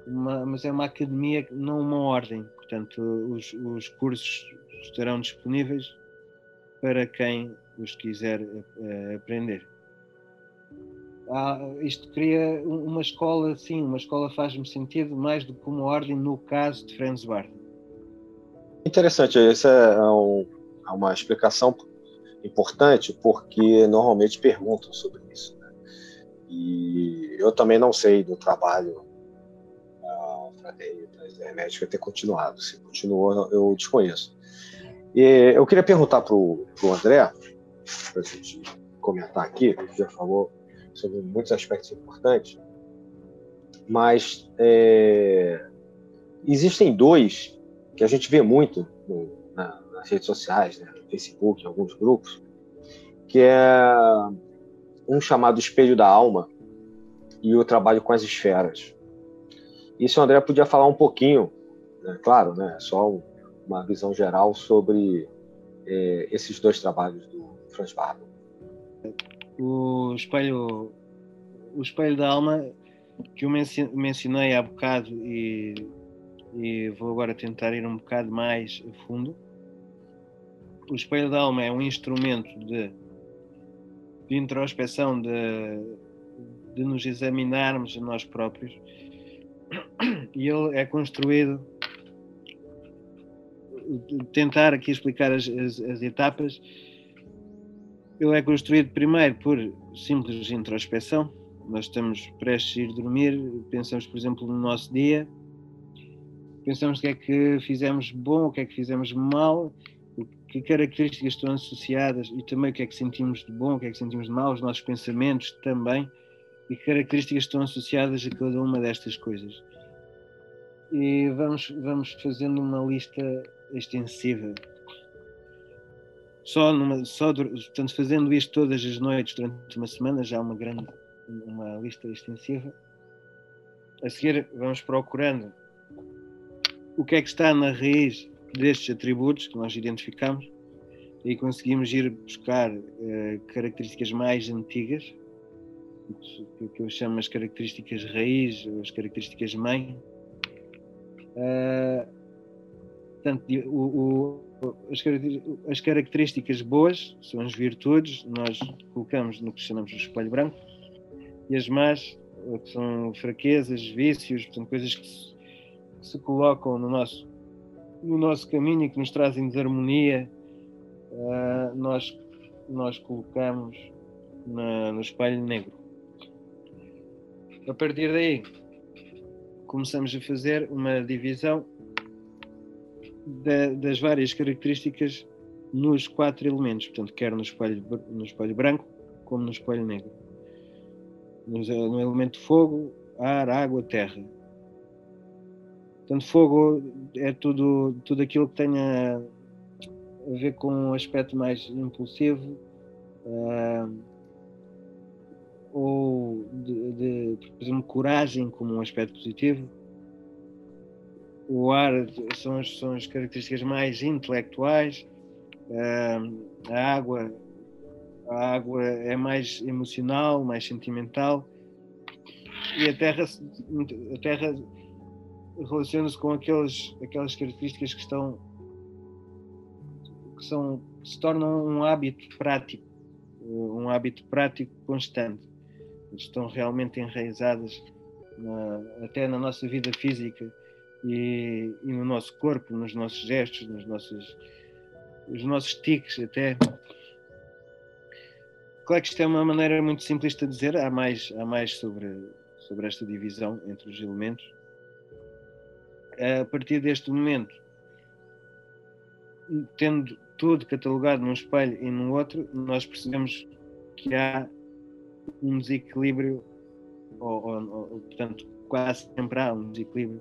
uma, mas é uma academia, não uma ordem. Portanto, os, os cursos estarão disponíveis para quem os quiser uh, aprender. Ah, isto cria uma escola, sim, uma escola faz-me sentido mais do que uma ordem no caso de Franz Barton. Interessante, essa é, um, é uma explicação importante porque normalmente perguntam sobre isso. Né? E eu também não sei do trabalho da Fraternidade Hermética ter continuado. Se continuou, eu desconheço. E eu queria perguntar para o André, para a gente comentar aqui, que já falou sobre muitos aspectos importantes, mas é, existem dois que a gente vê muito no, na, nas redes sociais, né, no Facebook, em alguns grupos, que é um chamado Espelho da Alma e o trabalho com as esferas. Isso o André podia falar um pouquinho, né, claro, né, só um, uma visão geral sobre é, esses dois trabalhos do Franz Bardo. O espelho, o espelho da alma que eu mencionei há bocado e, e vou agora tentar ir um bocado mais a fundo. O espelho da alma é um instrumento de, de introspeção, de, de nos examinarmos a nós próprios. E ele é construído tentar aqui explicar as, as, as, etapas. Ele é construído primeiro por simples introspeção. Nós estamos prestes a ir dormir pensamos por exemplo no nosso dia pensamos o que é que fizemos bom o que é que fizemos mal que características estão associadas e também o que é que sentimos de bom o que é que sentimos de mal os nossos pensamentos também e que características estão associadas a cada uma destas coisas. E vamos, vamos fazendo uma lista extensiva. Só, numa, só portanto, fazendo isto todas as noites durante uma semana, já uma grande uma lista extensiva. A seguir, vamos procurando o que é que está na raiz destes atributos que nós identificamos e conseguimos ir buscar uh, características mais antigas que, eu chamo as características raiz, as características mãe. Uh, portanto, o, o, as, as, características boas são as virtudes, nós colocamos no que chamamos de espelho branco, e as más, que são fraquezas, vícios, portanto, coisas que que se colocam no nosso, no nosso caminho e que nos trazem desarmonia, uh, nós, nós colocamos na, no espelho negro. A partir daí, começamos a fazer uma divisão de, das várias características nos quatro elementos, portanto, quer no espelho, no espelho branco como no espelho negro. No, no elemento fogo, ar, água, terra. Portanto, fogo é tudo, tudo aquilo que tenha a ver com um aspecto mais impulsivo, uh, ou de, de, por exemplo, coragem como um aspecto positivo. O ar são as, são as características mais intelectuais. a água a água é mais emocional, mais sentimental. E a terra, a terra relaciona-se com aqueles, aquelas características que estão que são se tornam um hábito prático, um hábito prático constante estão realmente enraizadas na, até na nossa vida física e, e, no nosso corpo, nos nossos gestos, nos nossos, nos nossos tiques até. Claro que isto é uma maneira muito simplista de dizer, há mais, há mais sobre, sobre esta divisão entre os elementos. A partir deste momento, tendo tudo catalogado num espelho e no outro, nós percebemos que há um desequilíbrio, ou, ou, ou, portanto, quase sempre há um desequilíbrio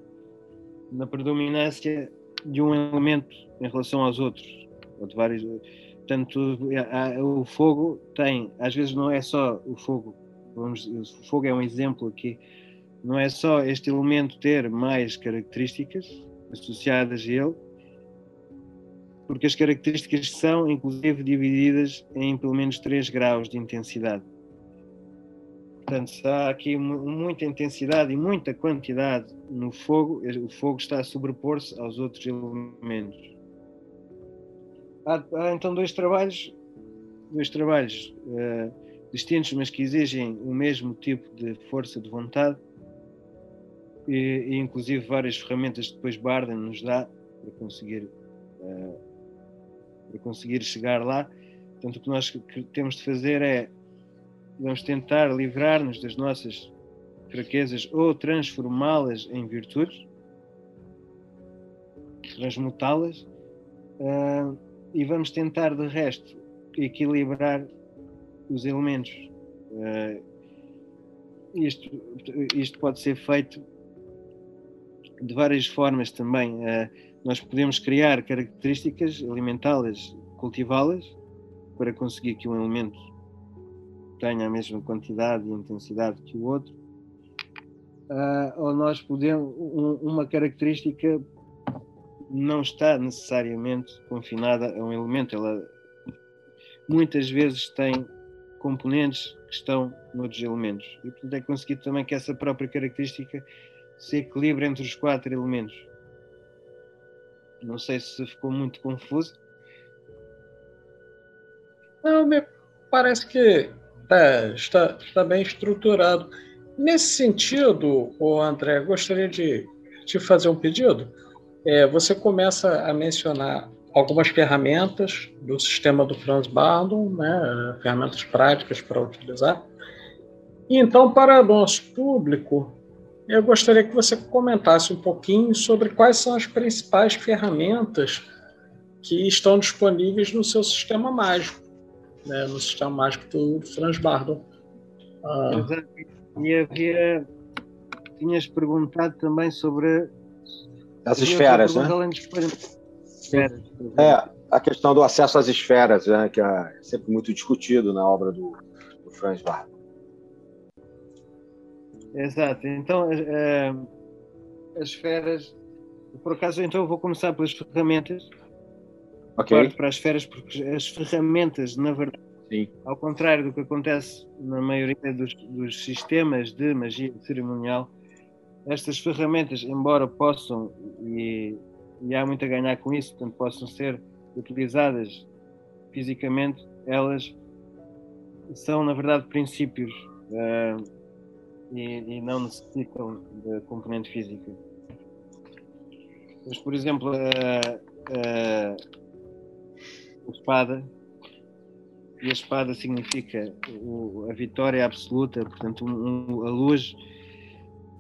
na predominância de um elemento em relação aos outros, ou de vários. Portanto, o fogo tem, às vezes não é só o fogo, vamos, o fogo é um exemplo aqui, não é só este elemento ter mais características associadas a ele, porque as características são, inclusive, divididas em pelo menos três graus de intensidade. Portanto, há aqui muita intensidade e muita quantidade no fogo, o fogo está a sobrepor-se aos outros elementos. Há, há, então dois trabalhos, dois trabalhos uh, distintos, mas que exigem o mesmo tipo de força de vontade e, e inclusive várias ferramentas que depois Barden nos dá para conseguir uh, para conseguir chegar lá. Portanto, o que nós temos de fazer é Vamos tentar livrar-nos das nossas fraquezas ou transformá-las em virtudes, transmutá-las, uh, e vamos tentar, de resto, equilibrar os elementos. Uh, isto, isto pode ser feito de várias formas também. Uh, nós podemos criar características, alimentá-las, cultivá-las, para conseguir que um elemento tenha a mesma quantidade e intensidade que o outro, uh, ou nós podemos, um, uma característica não está necessariamente confinada a um elemento, ela muitas vezes tem componentes que estão noutros elementos. E portanto é conseguido também que essa própria característica se equilibre entre os quatro elementos. Não sei se ficou muito confuso. Não, me parece que é, está, está bem estruturado. Nesse sentido, o André, gostaria de te fazer um pedido. É, você começa a mencionar algumas ferramentas do sistema do Franz Bardon, né, ferramentas práticas para utilizar. E então, para nosso público, eu gostaria que você comentasse um pouquinho sobre quais são as principais ferramentas que estão disponíveis no seu sistema mágico, né, no sistema mágico do Franz Bardon. Ah. E havia. Tinhas perguntado também sobre. As esferas, né? Esferas, é, a questão do acesso às esferas, né, que é sempre muito discutido na obra do, do Franz Bardon. Exato. Então, uh, as esferas. Por acaso, então, eu vou começar pelas ferramentas. Ok. para as esferas, porque as ferramentas, na verdade, Sim. ao contrário do que acontece na maioria dos, dos sistemas de magia cerimonial, estas ferramentas, embora possam, e, e, há muito a ganhar com isso, portanto, possam ser utilizadas fisicamente, elas são, na verdade, princípios. Uh, e, e não necessitam de componente física. Mas, por exemplo, a, a, espada, e a espada significa o, a vitória absoluta, portanto, um, a luz,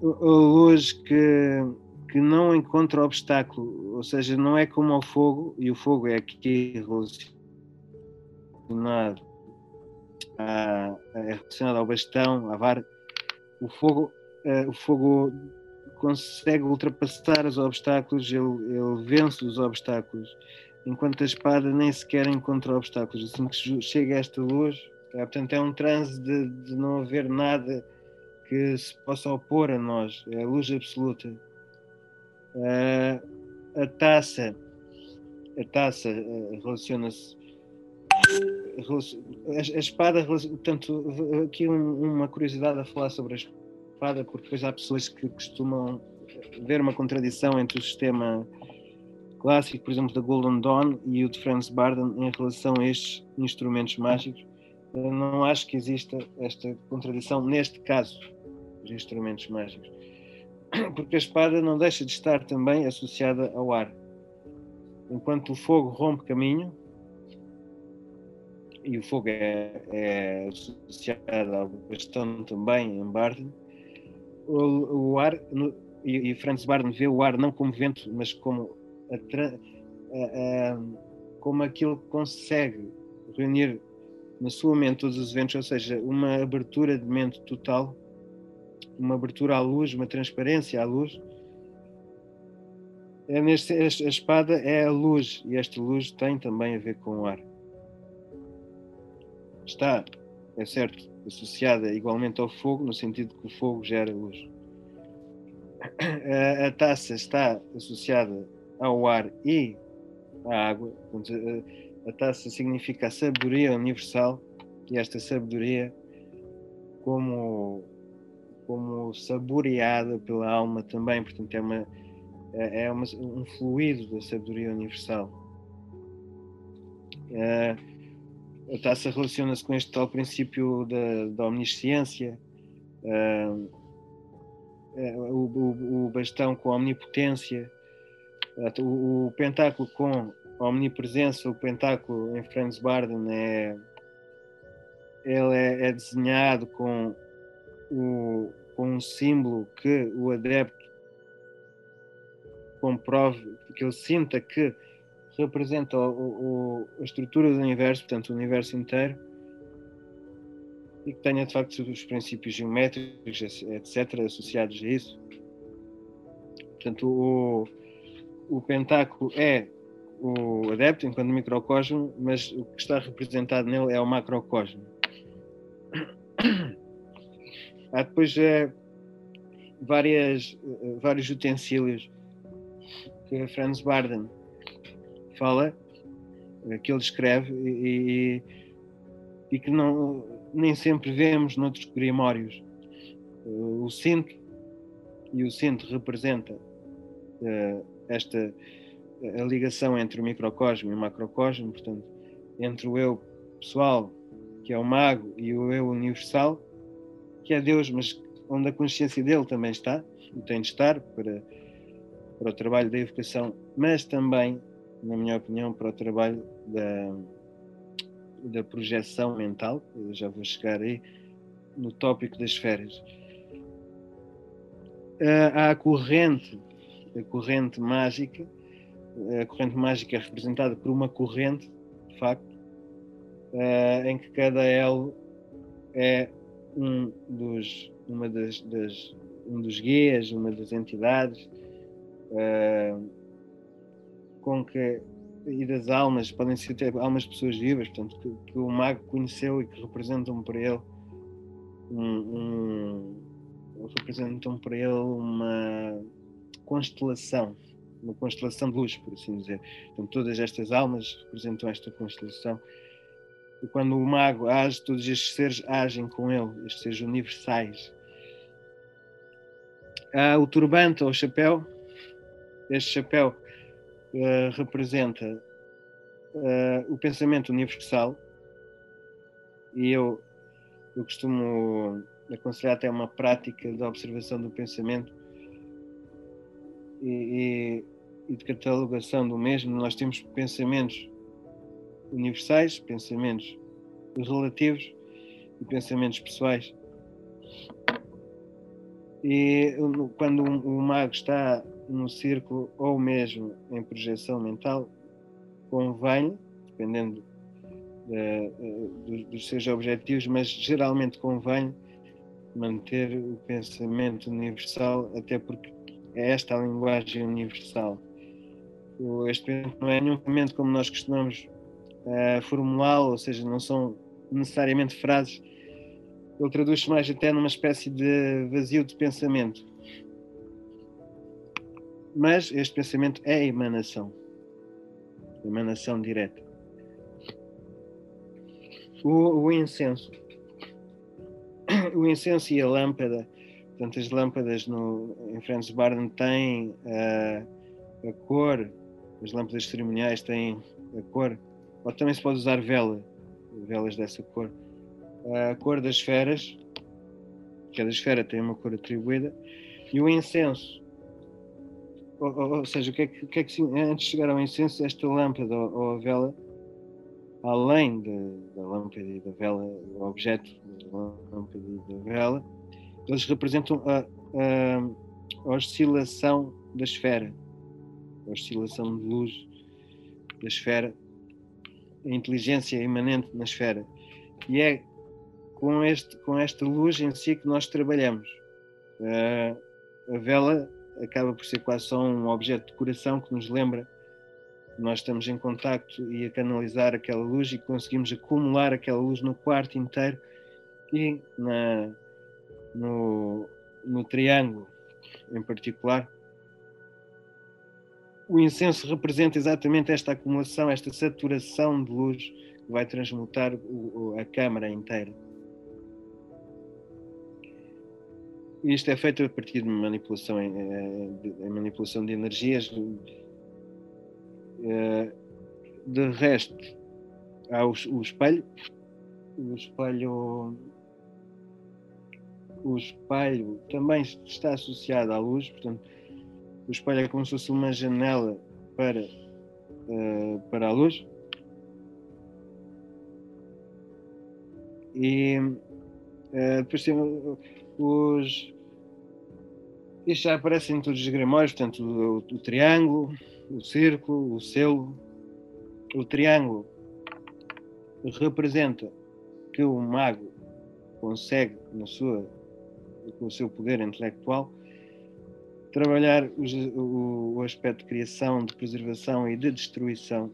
a luz que, que não encontra obstáculo, ou seja, não é como ao fogo, e o fogo é aqui relacionado, a, é relacionado ao bastão, à vara o fogo, uh, o fogo consegue ultrapassar os obstáculos, ele, ele vence os obstáculos, enquanto a espada nem sequer encontra obstáculos. Assim que chega esta luz, é, portanto, é um transe de, de não haver nada que se possa opor a nós, é a luz absoluta. Uh, a taça, a taça uh, relaciona-se a, espada, portanto, aqui uma curiosidade a falar sobre a espada, porque depois há pessoas que costumam ver uma contradição entre o sistema clássico, por exemplo, da Golden Dawn e o de Franz Barden em relação a estes instrumentos mágicos. Eu não acho que exista esta contradição neste caso dos instrumentos mágicos, porque a espada não deixa de estar também associada ao ar. Enquanto o fogo rompe caminho, e o fogo é, é associado ao bastão também em Barden, o, o ar, no, e, e, Franz Barden vê o ar não como vento, mas como, a, a, a, como aquilo que consegue reunir na sua mente todos os eventos, ou seja, uma abertura de mente total, uma abertura à luz, uma transparência à luz. É neste, a espada é a luz, e esta luz tem também a ver com o ar está, é certo, associada igualmente ao fogo, no sentido que o fogo gera luz. A, a taça está associada ao ar e à água. A, a taça significa a sabedoria universal e esta sabedoria, como, como saboreada pela alma também, portanto, é, uma, é, é uma, um fluido da sabedoria universal. Uh, a taça relaciona-se com este tal princípio da, da omnisciência, uh, o, o, o, bastão com a omnipotência, o, o, pentáculo com a omnipresença, o pentáculo em Franz Barden é, ele é, é desenhado com, o, com um símbolo que o adepto comprove, que ele sinta que representa o, o, a estrutura do universo, portanto, o universo inteiro, e que tenha de facto os princípios geométricos, etc., associados a isso. Portanto, o, o pentáculo é o adepto enquanto microcosmo, mas o que está representado nele é o macrocosmo. (coughs) Há depois é, várias, eh, vários utensílios que Franz Barden fala, que ele escreve e, e que não nem sempre vemos noutros grimórios. Uh, o cinto, e o cinto representa uh, esta a ligação entre o microcosmo e o macrocosmo, portanto, entre o eu pessoal, que é o mago, e o eu universal, que é Deus, mas onde a consciência dele também está, e tem de estar para, para o trabalho da evocação, mas também, na minha opinião, para o trabalho da, da projeção mental. Já vou chegar aí no tópico das esferas. Há a corrente, a corrente mágica, a corrente mágica é representada por uma corrente, de facto, em que cada elo é um dos, uma das, das um dos guias, uma das entidades, com que e das almas, podem ser até almas de pessoas vivas, portanto, que, que o mago conheceu e que representam para ele um, um, representam para ele uma constelação, uma constelação de luz, por assim dizer. Portanto, todas estas almas representam esta constelação. E quando o mago age, todos estes seres agem com ele, estes seres universais. Há o turbante ou o chapéu. Este chapéu uh, representa uh, o pensamento universal e eu, eu costumo aconselhar até uma prática de observação do pensamento e, e, e de catalogação do mesmo. Nós temos pensamentos universais, pensamentos relativos e pensamentos pessoais. E quando o mago está no círculo ou mesmo em projeção mental, convém, dependendo dos seus objetivos, mas geralmente convém manter o pensamento universal, até porque é esta a linguagem universal. Este não é nenhum pensamento como nós costumamos uh, formulá-lo, ou seja, não são necessariamente frases. Ele traduz-se mais até numa espécie de vazio de pensamento. Mas este pensamento é emanação, emanação direta. O, o, incenso, o incenso e a lâmpada, portanto, as lâmpadas no, em Francis Barden têm a, a cor, as lâmpadas cerimoniais têm a cor, ou também se pode usar vela, velas dessa cor. A cor das esferas, cada esfera tem uma cor atribuída, e o incenso ou, ou, seja, o que é que, o que, é que antes de chegar ao incenso, esta lâmpada ou, ou a vela, além de, da lâmpada e da vela, o objeto da lâmpada e da vela, eles representam a, a, a oscilação da esfera, a oscilação de luz da esfera, a inteligência imanente na esfera. E é com, este, com esta luz em si que nós trabalhamos. Uh, a vela acaba por ser quase só um objeto de decoração que nos lembra que nós estamos em contacto e a canalizar aquela luz e conseguimos acumular aquela luz no quarto inteiro e na, no, no triângulo em particular. O incenso representa exatamente esta acumulação, esta saturação de luz que vai transmutar a câmara inteira. Isto é feito a partir de manipulação, eh, de, manipulação de energias. Eh, de resto, há o, o espelho. O espelho, o espelho também está associado à luz, portanto, o espelho é como se fosse uma janela para, uh, para a luz. E uh, depois tem os. Isto já aparece em todos os grimórios, portanto, o, o, triângulo, o círculo, o selo. O triângulo representa que o mago consegue, na sua, com o seu poder intelectual, trabalhar os, o, o aspecto de criação, de preservação e de destruição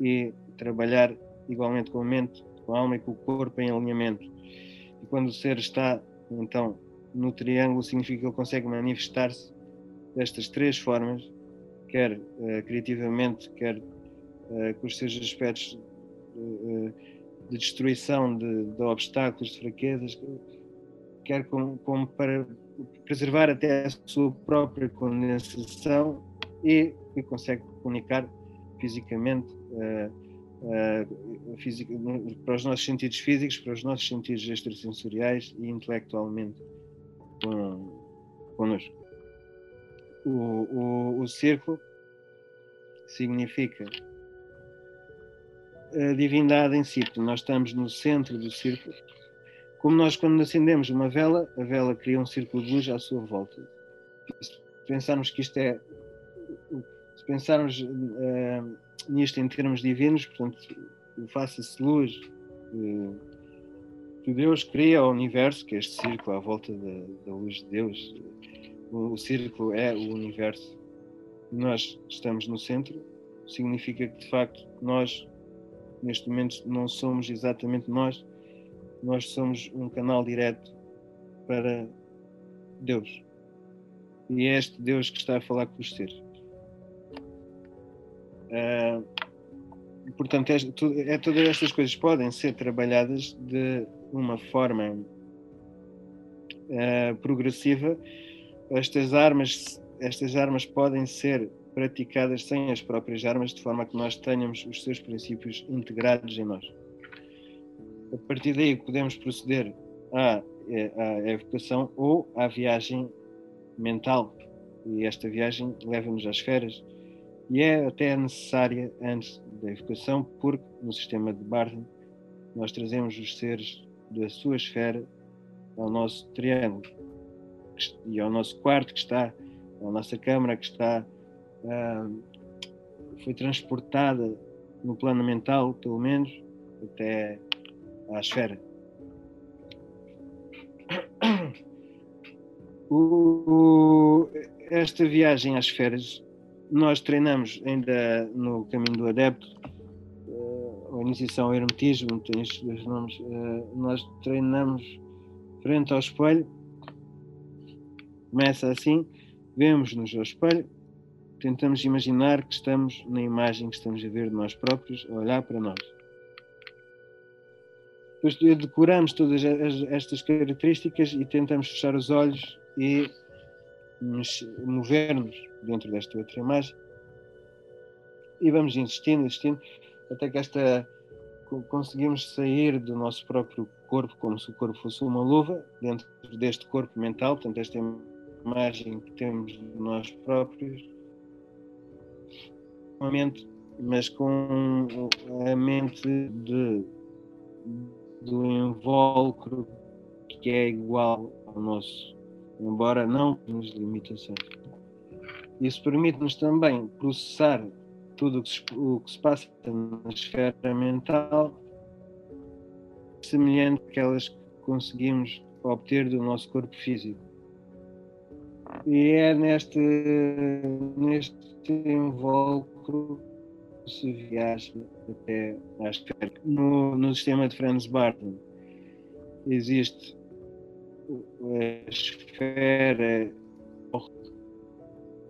e trabalhar igualmente com a mente, com a alma e com o corpo em alinhamento. E quando o ser está, então, no triângulo, significa que ele consegue manifestar-se destas três formas, quer uh, criativamente, quer uh, com os seus aspectos uh, de destruição de, de, obstáculos, de fraquezas, quer como, como, para preservar até a sua própria condensação e que consegue comunicar fisicamente uh, uh, física, para os nossos sentidos físicos, para os nossos sentidos extrasensoriais e intelectualmente com, connosco. O, o, o círculo significa a divindade em si. Nós estamos no centro do círculo. Como nós, quando acendemos uma vela, a vela cria um círculo de luz à sua volta. Se pensarmos que isto é. Se pensarmos uh, nisto em termos divinos, portanto, faça-se luz que Deus cria o universo, que é este círculo à volta da, da luz de Deus. O, o círculo é o universo. Nós estamos no centro, significa que de facto nós neste momento não somos exatamente nós, nós somos um canal direto para Deus. E é este Deus que está a falar com os seres. Uh, portanto, é, é, todas estas coisas podem ser trabalhadas de uma forma uh, progressiva. Estas armas, estas armas podem ser praticadas sem as próprias armas, de forma que nós tenhamos os seus princípios integrados em nós. A partir daí podemos proceder à, à evocação ou à viagem mental. E esta viagem leva-nos às esferas. E é até necessária antes da evocação, porque no sistema de Barton nós trazemos os seres da sua esfera ao nosso triângulo e ao nosso quarto que está, à nossa câmara que está uh, foi transportada no plano mental, pelo menos, até à esfera. (coughs) O, esta viagem às esferas, nós treinamos ainda no caminho do adepto, uh, a iniciação ao hermetismo, estes dois nomes, uh, nós treinamos frente ao espelho, começa assim, vemos-nos ao espelho, tentamos imaginar que estamos na imagem que estamos a ver de nós próprios, a olhar para nós. Depois decoramos todas estas características e tentamos fechar os olhos e mover-nos dentro desta outra imagem. E vamos insistindo, insistindo, até que esta conseguimos sair do nosso próprio corpo como se o corpo fosse uma luva, dentro deste corpo mental, portanto, esta imagem que temos de nós próprios, uma mente, mas com a mente de, do invólucro que é igual ao nosso, embora não as limitações. Isso permite-nos também processar tudo o que, se, o que se passa na esfera mental semelhante àquelas que conseguimos obter do nosso corpo físico. E é neste, neste invólucro se viaja até à esfera. No, no sistema de Franz Barton existe a esfera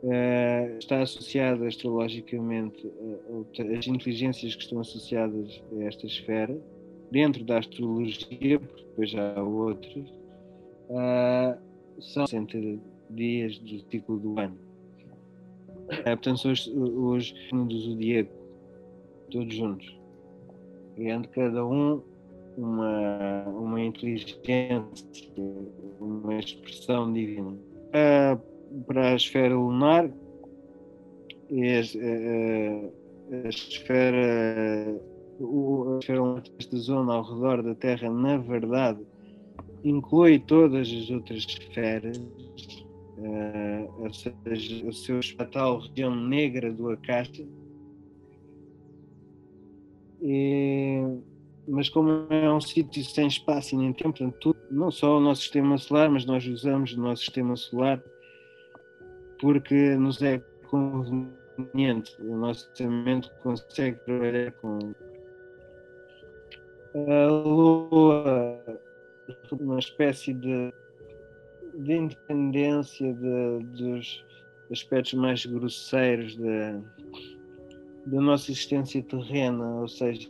uh, está associada astrologicamente uh, as inteligências que estão associadas a esta esfera dentro da astrologia, porque depois há outras, uh, são 60 dias do ciclo do ano é, portanto, são os, os do zodíaco, todos juntos. E ante cada um uma, uma inteligência, uma expressão divina. Uh, para a esfera lunar, a, a, a esfera, a esfera zona ao redor da Terra, na verdade, inclui todas as outras esferas uh, ou seja, o seu tal região negra do Acasta. E, mas como é um sítio sem espaço e nem tempo, portanto, tudo, não só o nosso sistema solar, mas nós usamos o nosso sistema solar porque nos é conveniente, o nosso mente consegue trabalhar com a Lua, uma espécie de de independência de, dos aspectos mais grosseiros da, da nossa existência terrena, ou seja,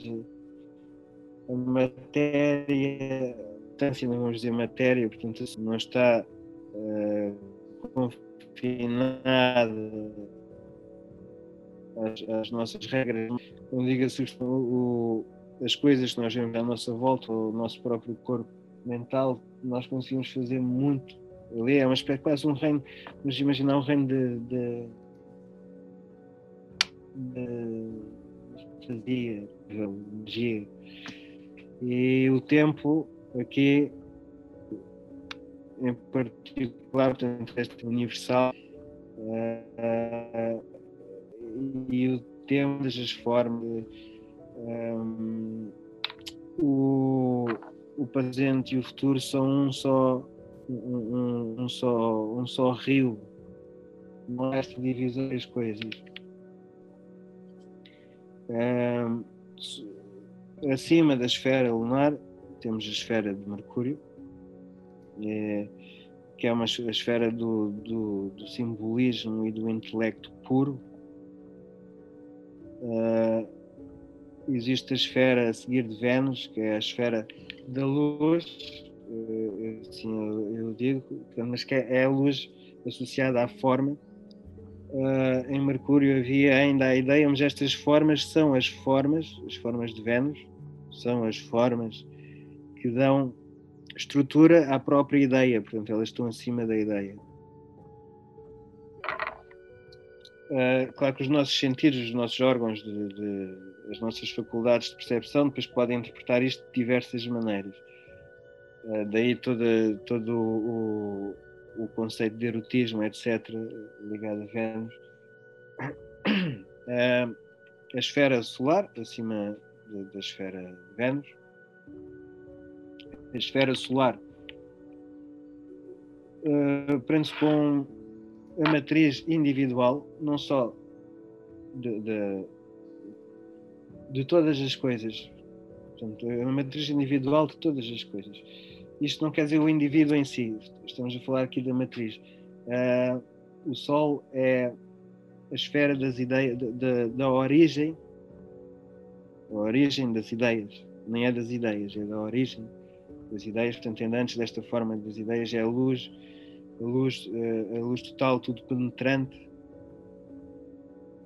a matéria, tanto não vamos dizer matéria, portanto não está uh, confinada às, às, nossas regras, não diga-se as coisas que nós vemos à nossa volta, o nosso próprio corpo mental, nós conseguimos fazer muito ali. É uma espécie, quase um reino, vamos imaginar um reino de, de, de fantasia, de magia. E o tempo aqui, em particular, portanto, este universal, uh, e o tempo das formas. Um, o, o presente e o futuro são um só um, um, só um só rio não é divisão as coisas um, acima da esfera lunar temos a esfera de Mercúrio é, que é uma esfera do, do, do, simbolismo e do intelecto puro uh, existe a esfera a seguir de Vênus, que é a esfera da luz, eh, assim eu, eu digo, mas que é a luz associada à forma. Uh, em Mercúrio havia ainda a ideia, mas estas formas são as formas, as formas de Vênus, são as formas que dão estrutura à própria ideia, portanto, elas estão acima da ideia. Uh, claro que os nossos sentidos, os nossos órgãos, de, de, as nossas faculdades de percepção, depois podem interpretar isto de diversas maneiras. Uh, daí todo, o, o, conceito de erotismo, etc., ligado a Vênus. Uh, (coughs) a esfera solar, acima da, da esfera Vênus. A esfera solar prende-se com a matriz individual, não só de, de, de todas as coisas, portanto, é uma matriz individual de todas as coisas. Isto não quer dizer o indivíduo em si, estamos a falar aqui da matriz. Uh, o Sol é a esfera das ideias, da, da origem, a origem das ideias, nem é das ideias, é da origem das ideias, portanto, ainda antes desta forma das ideias, é a luz a luz, eh, a luz total, tudo penetrante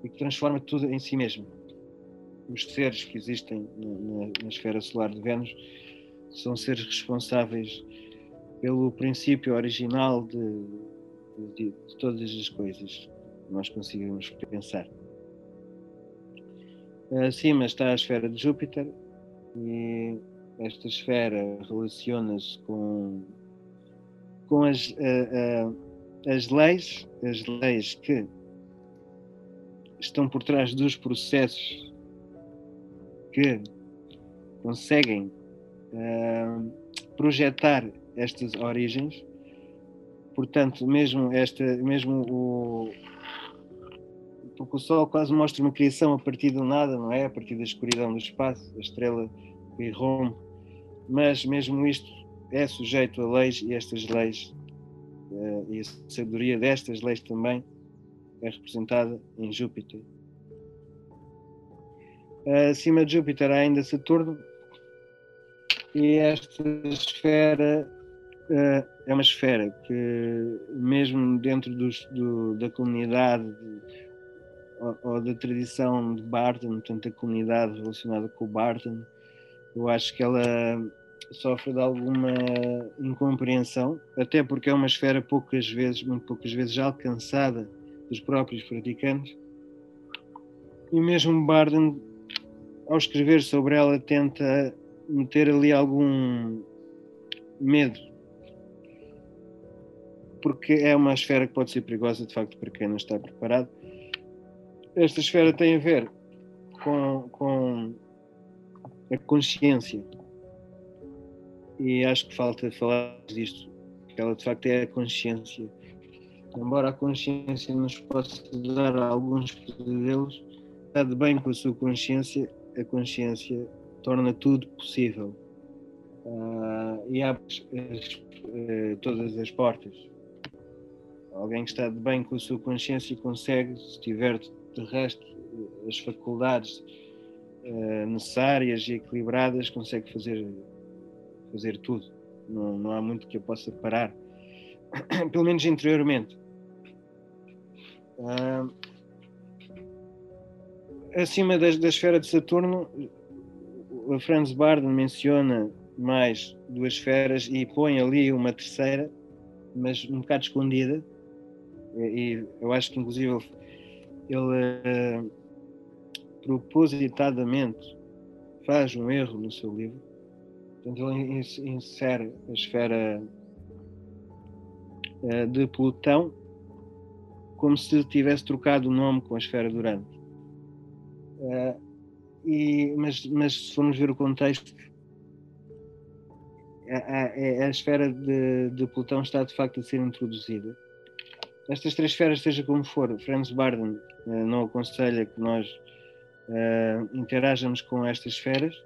e que transforma tudo em si mesmo. Os seres que existem na, na esfera solar de Vênus são seres responsáveis pelo princípio original de, de, de todas as coisas que nós conseguimos pensar. Acima está a esfera de Júpiter e esta esfera relaciona-se com com as, uh, uh, as leis, as leis que estão por trás dos processos que conseguem uh, projetar estas origens. Portanto, mesmo esta, mesmo o porque o Sol quase mostra uma criação a partir do nada, não é? A partir da escuridão do espaço, a estrela que irrompe. Mas mesmo isto é sujeito a leis e estas leis uh, e a sabedoria destas leis também é representada em Júpiter. Acima de Júpiter há ainda Saturno e esta esfera uh, é uma esfera que mesmo dentro dos, do, da comunidade ou, ou, da tradição de Barton, portanto a comunidade relacionada com o Barton, eu acho que ela sofre de alguma incompreensão, até porque é uma esfera poucas vezes, muito poucas vezes alcançada dos próprios praticantes. E mesmo Barden, ao escrever sobre ela, tenta meter ali algum medo, porque é uma esfera que pode ser perigosa, de facto, para quem não está preparado. Esta esfera tem a ver com, com a consciência e acho que falta falar disto, que ela de facto é a consciência. Embora a consciência nos possa dar alguns pesadelos, está de bem com a sua consciência, a consciência torna tudo possível uh, e abre uh, todas as portas. Alguém que está de bem com a sua consciência consegue, se tiver de resto as faculdades uh, necessárias e equilibradas, consegue fazer, fazer tudo. Não, não há muito que eu possa parar, (clears throat) pelo menos interiormente. Uh, acima da, da esfera de Saturno, o Franz Barden menciona mais duas esferas e põe ali uma terceira, mas um bocado escondida. E, eu acho que, inclusive, ele, uh, propositadamente faz um erro no seu livro. Portanto, ele insere a esfera uh, de Plutão como se tivesse trocado o nome com a esfera de Urano. Uh, e, mas, mas se formos ver o contexto, a, a, a esfera de, de, Plutão está de facto a ser introduzida. Estas três esferas, seja como for, Franz Barden uh, não aconselha que nós uh, interajamos com estas esferas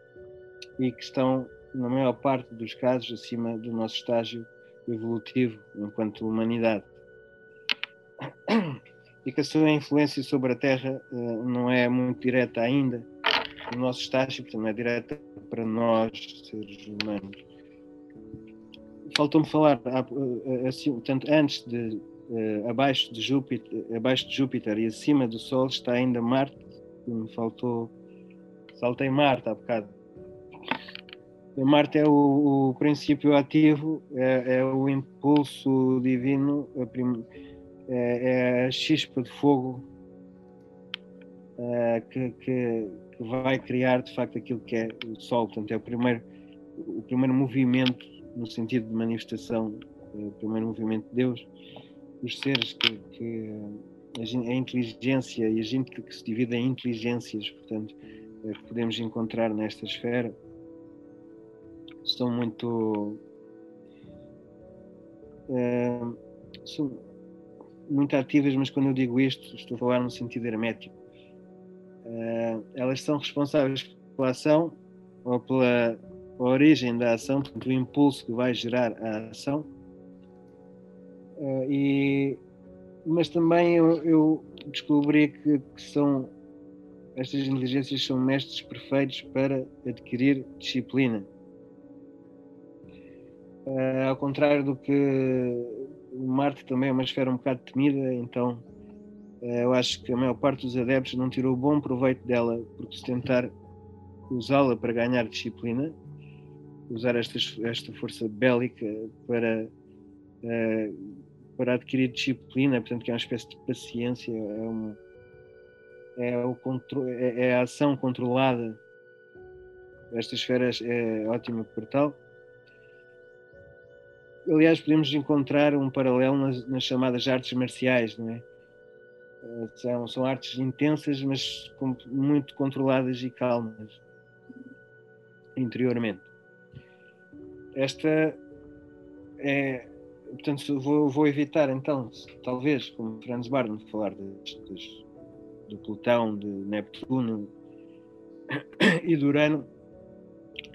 e que estão, na maior parte dos casos, acima do nosso estágio evolutivo enquanto humanidade e que a sua influência sobre a Terra uh, não é muito direta ainda no nosso estágio, portanto não é direta para nós, seres humanos. Faltou-me falar, assim, portanto, antes de, abaixo, de Júpiter, abaixo de Júpiter e acima do Sol está ainda Marte, me faltou, saltei Marte há bocado. Marte é o, o princípio ativo, é, é, o impulso divino, a primeira é, é a chispa de fogo é, que, que, que, vai criar de facto aquilo que é o Sol. Portanto, é o primeiro, o primeiro movimento no sentido de manifestação, é o primeiro movimento de Deus. Os seres que, que a, inteligência e a gente que, se divide em inteligências, portanto, é, que podemos encontrar nesta esfera, são muito. É, são, muito ativas, mas quando eu digo isto, estou a falar no sentido hermético. Uh, elas são responsáveis pela ação ou pela origem da ação, portanto, o impulso que vai gerar a ação. Uh, e, mas também eu, eu descobri que, que, são estas inteligências são mestres perfeitos para adquirir disciplina. Uh, ao contrário do que Marte também é uma esfera um bocado temida, então eh, eu acho que a maior parte dos adeptos não tirou bom proveito dela, porque se tentar usá-la para ganhar disciplina, usar esta, esta força bélica para, uh, para adquirir disciplina, portanto, que é uma espécie de paciência, é, é, o contro é, é a ação controlada. Esta esfera é ótima para tal aliás, podemos encontrar um paralelo nas, nas chamadas artes marciais, não é? Eh, são, são artes intensas, mas com, muito controladas e calmas interiormente. Esta é, portanto, vou, vou evitar então, talvez, como Franz Barton, falar de, do Plutão, de Neptuno e do Urano,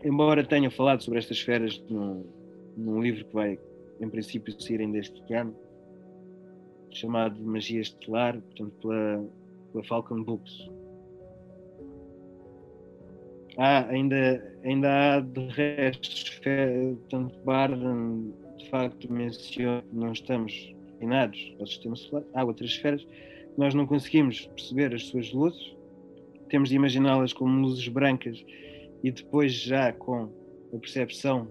embora tenha falado sobre estas esferas num, num livro que vai, em princípio, sair ainda este ano, chamado Magia Estelar, portanto, pela, pela Falcon Books. Ah, ainda, ainda há de resto, tanto Barden de facto menciona que não estamos inclinados ao sistema solar. Há outras esferas nós não conseguimos perceber as suas luzes, temos de imaginá-las como luzes brancas e depois já com a percepção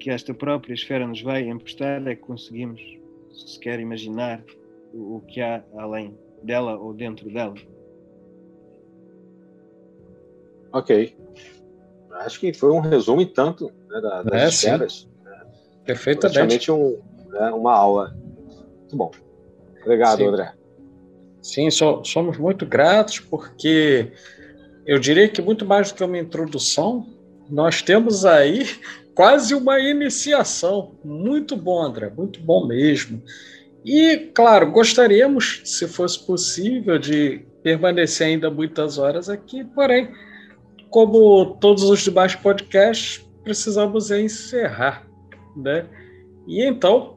que esta própria esfera nos vai emprestar é que conseguimos sequer imaginar o, que há além dela ou dentro dela. Ok. Acho que foi um resumo e tanto né, das é, esferas. Né? Perfeitamente. Um, né, uma aula. Muito bom. Obrigado, sim. André. Sim, so, somos muito gratos porque eu diria que muito mais do que uma introdução, nós temos aí (laughs) quase uma iniciação. Muito bom, André, muito bom mesmo. E, claro, gostaríamos, se fosse possível, de permanecer ainda muitas horas aqui, porém, como todos os demais podcasts, precisamos encerrar, né? E então,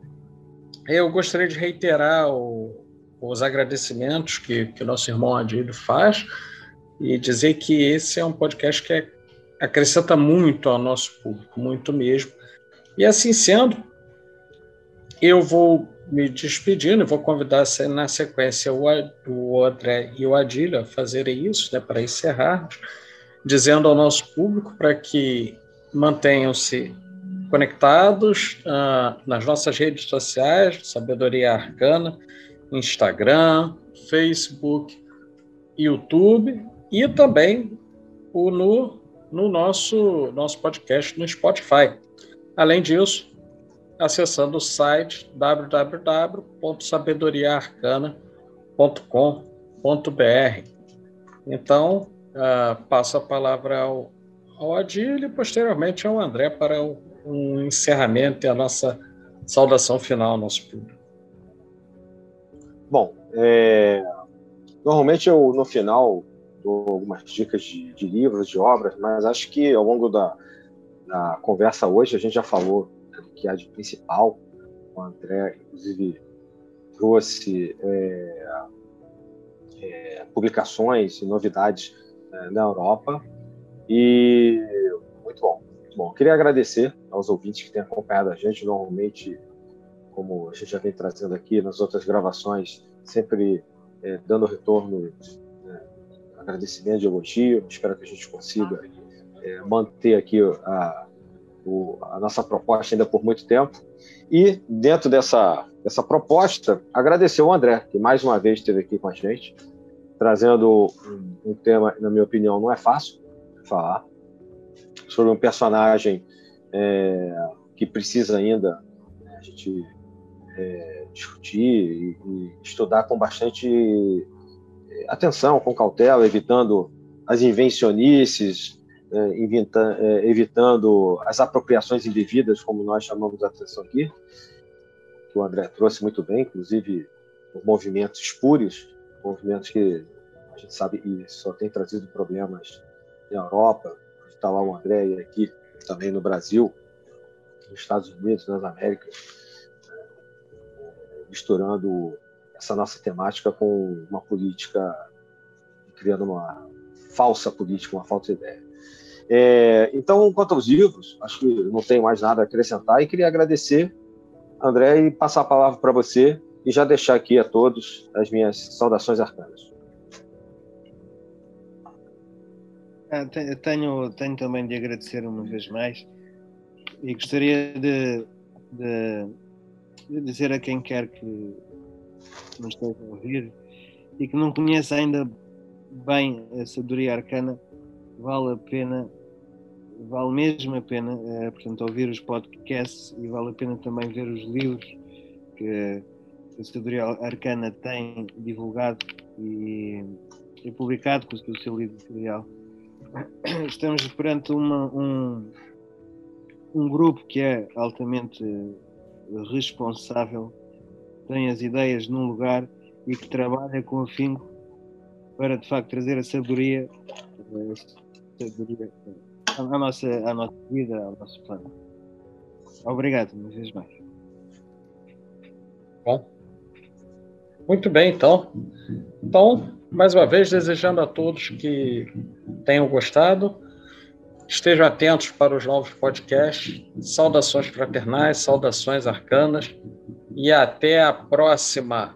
eu gostaria de reiterar o, os agradecimentos que, que nosso irmão Adílio faz e dizer que esse é um podcast que é, acrescenta muito ao nosso público, muito mesmo. E assim sendo, eu vou me despedindo, vou convidar na sequência o André e o Adílio a fazerem isso, né, para encerrarmos, dizendo ao nosso público para que mantenham-se conectados uh, nas nossas redes sociais, Sabedoria Arcana, Instagram, Facebook, YouTube e também o, no, no nosso, nosso podcast no Spotify. Além disso, acessando o site www.sabedoriaarcana.com.br. Então, uh, passo a palavra ao, ao Adílio e posteriormente ao André para o um encerramento e a nossa saudação final ao nosso público. Bom, é, normalmente eu no final dou algumas dicas de, de, livros, de obras, mas acho que ao longo da, da conversa hoje a gente já falou do que há de principal. O André, inclusive, trouxe é, é, publicações e novidades é, na Europa e muito bom. Bom, queria agradecer aos ouvintes que têm acompanhado a gente. Normalmente, como a gente já vem trazendo aqui nas outras gravações, sempre é, dando retorno, é, agradecimento de elogio. Espero que a gente consiga é, manter aqui a, o, a nossa proposta ainda por muito tempo. E, dentro dessa, dessa proposta, agradecer ao André, que mais uma vez esteve aqui com a gente, trazendo um, um tema, na minha opinião, não é fácil falar sobre um personagem é, que precisa ainda né, a gente é, discutir e, e, estudar com bastante é, atenção, com cautela, evitando as invencionices, é, é, evitando as apropriações indevidas, como nós chamamos a atenção aqui, que o André trouxe muito bem, inclusive os movimentos espúrios, movimentos que a gente sabe que só tem trazido problemas na Europa, está lá o André e aqui também no Brasil, nos Estados Unidos, nas Américas, misturando essa nossa temática com uma política, criando uma falsa política, uma falsa ideia. É, então, quanto aos livros, acho que não tenho mais nada a acrescentar e queria agradecer, André, e passar a palavra para você e já deixar aqui a todos as minhas saudações arcanas. Ah, tenho, tenho também de agradecer uma vez mais e gostaria de, de, de dizer a quem quer que nos esteja a ouvir e que não conheça ainda bem a sabedoria arcana, vale a pena, vale mesmo a pena, é, portanto, ouvir os podcasts e vale a pena também ver os livros que a sabedoria arcana tem divulgado e, e publicado com o seu livro editorial estamos perante uma, um, um grupo que é altamente responsável, tem as ideias num lugar e que trabalha com afinco para de facto trazer a sabedoria, a sabedoria à, nossa, à nossa vida, ao nosso plano. Obrigado, uma vez mais. Bom. Muito bem, então. Então, mais uma vez, desejando a todos que tenham gostado. Estejam atentos para os novos podcasts. Saudações fraternais, saudações arcanas e até a próxima.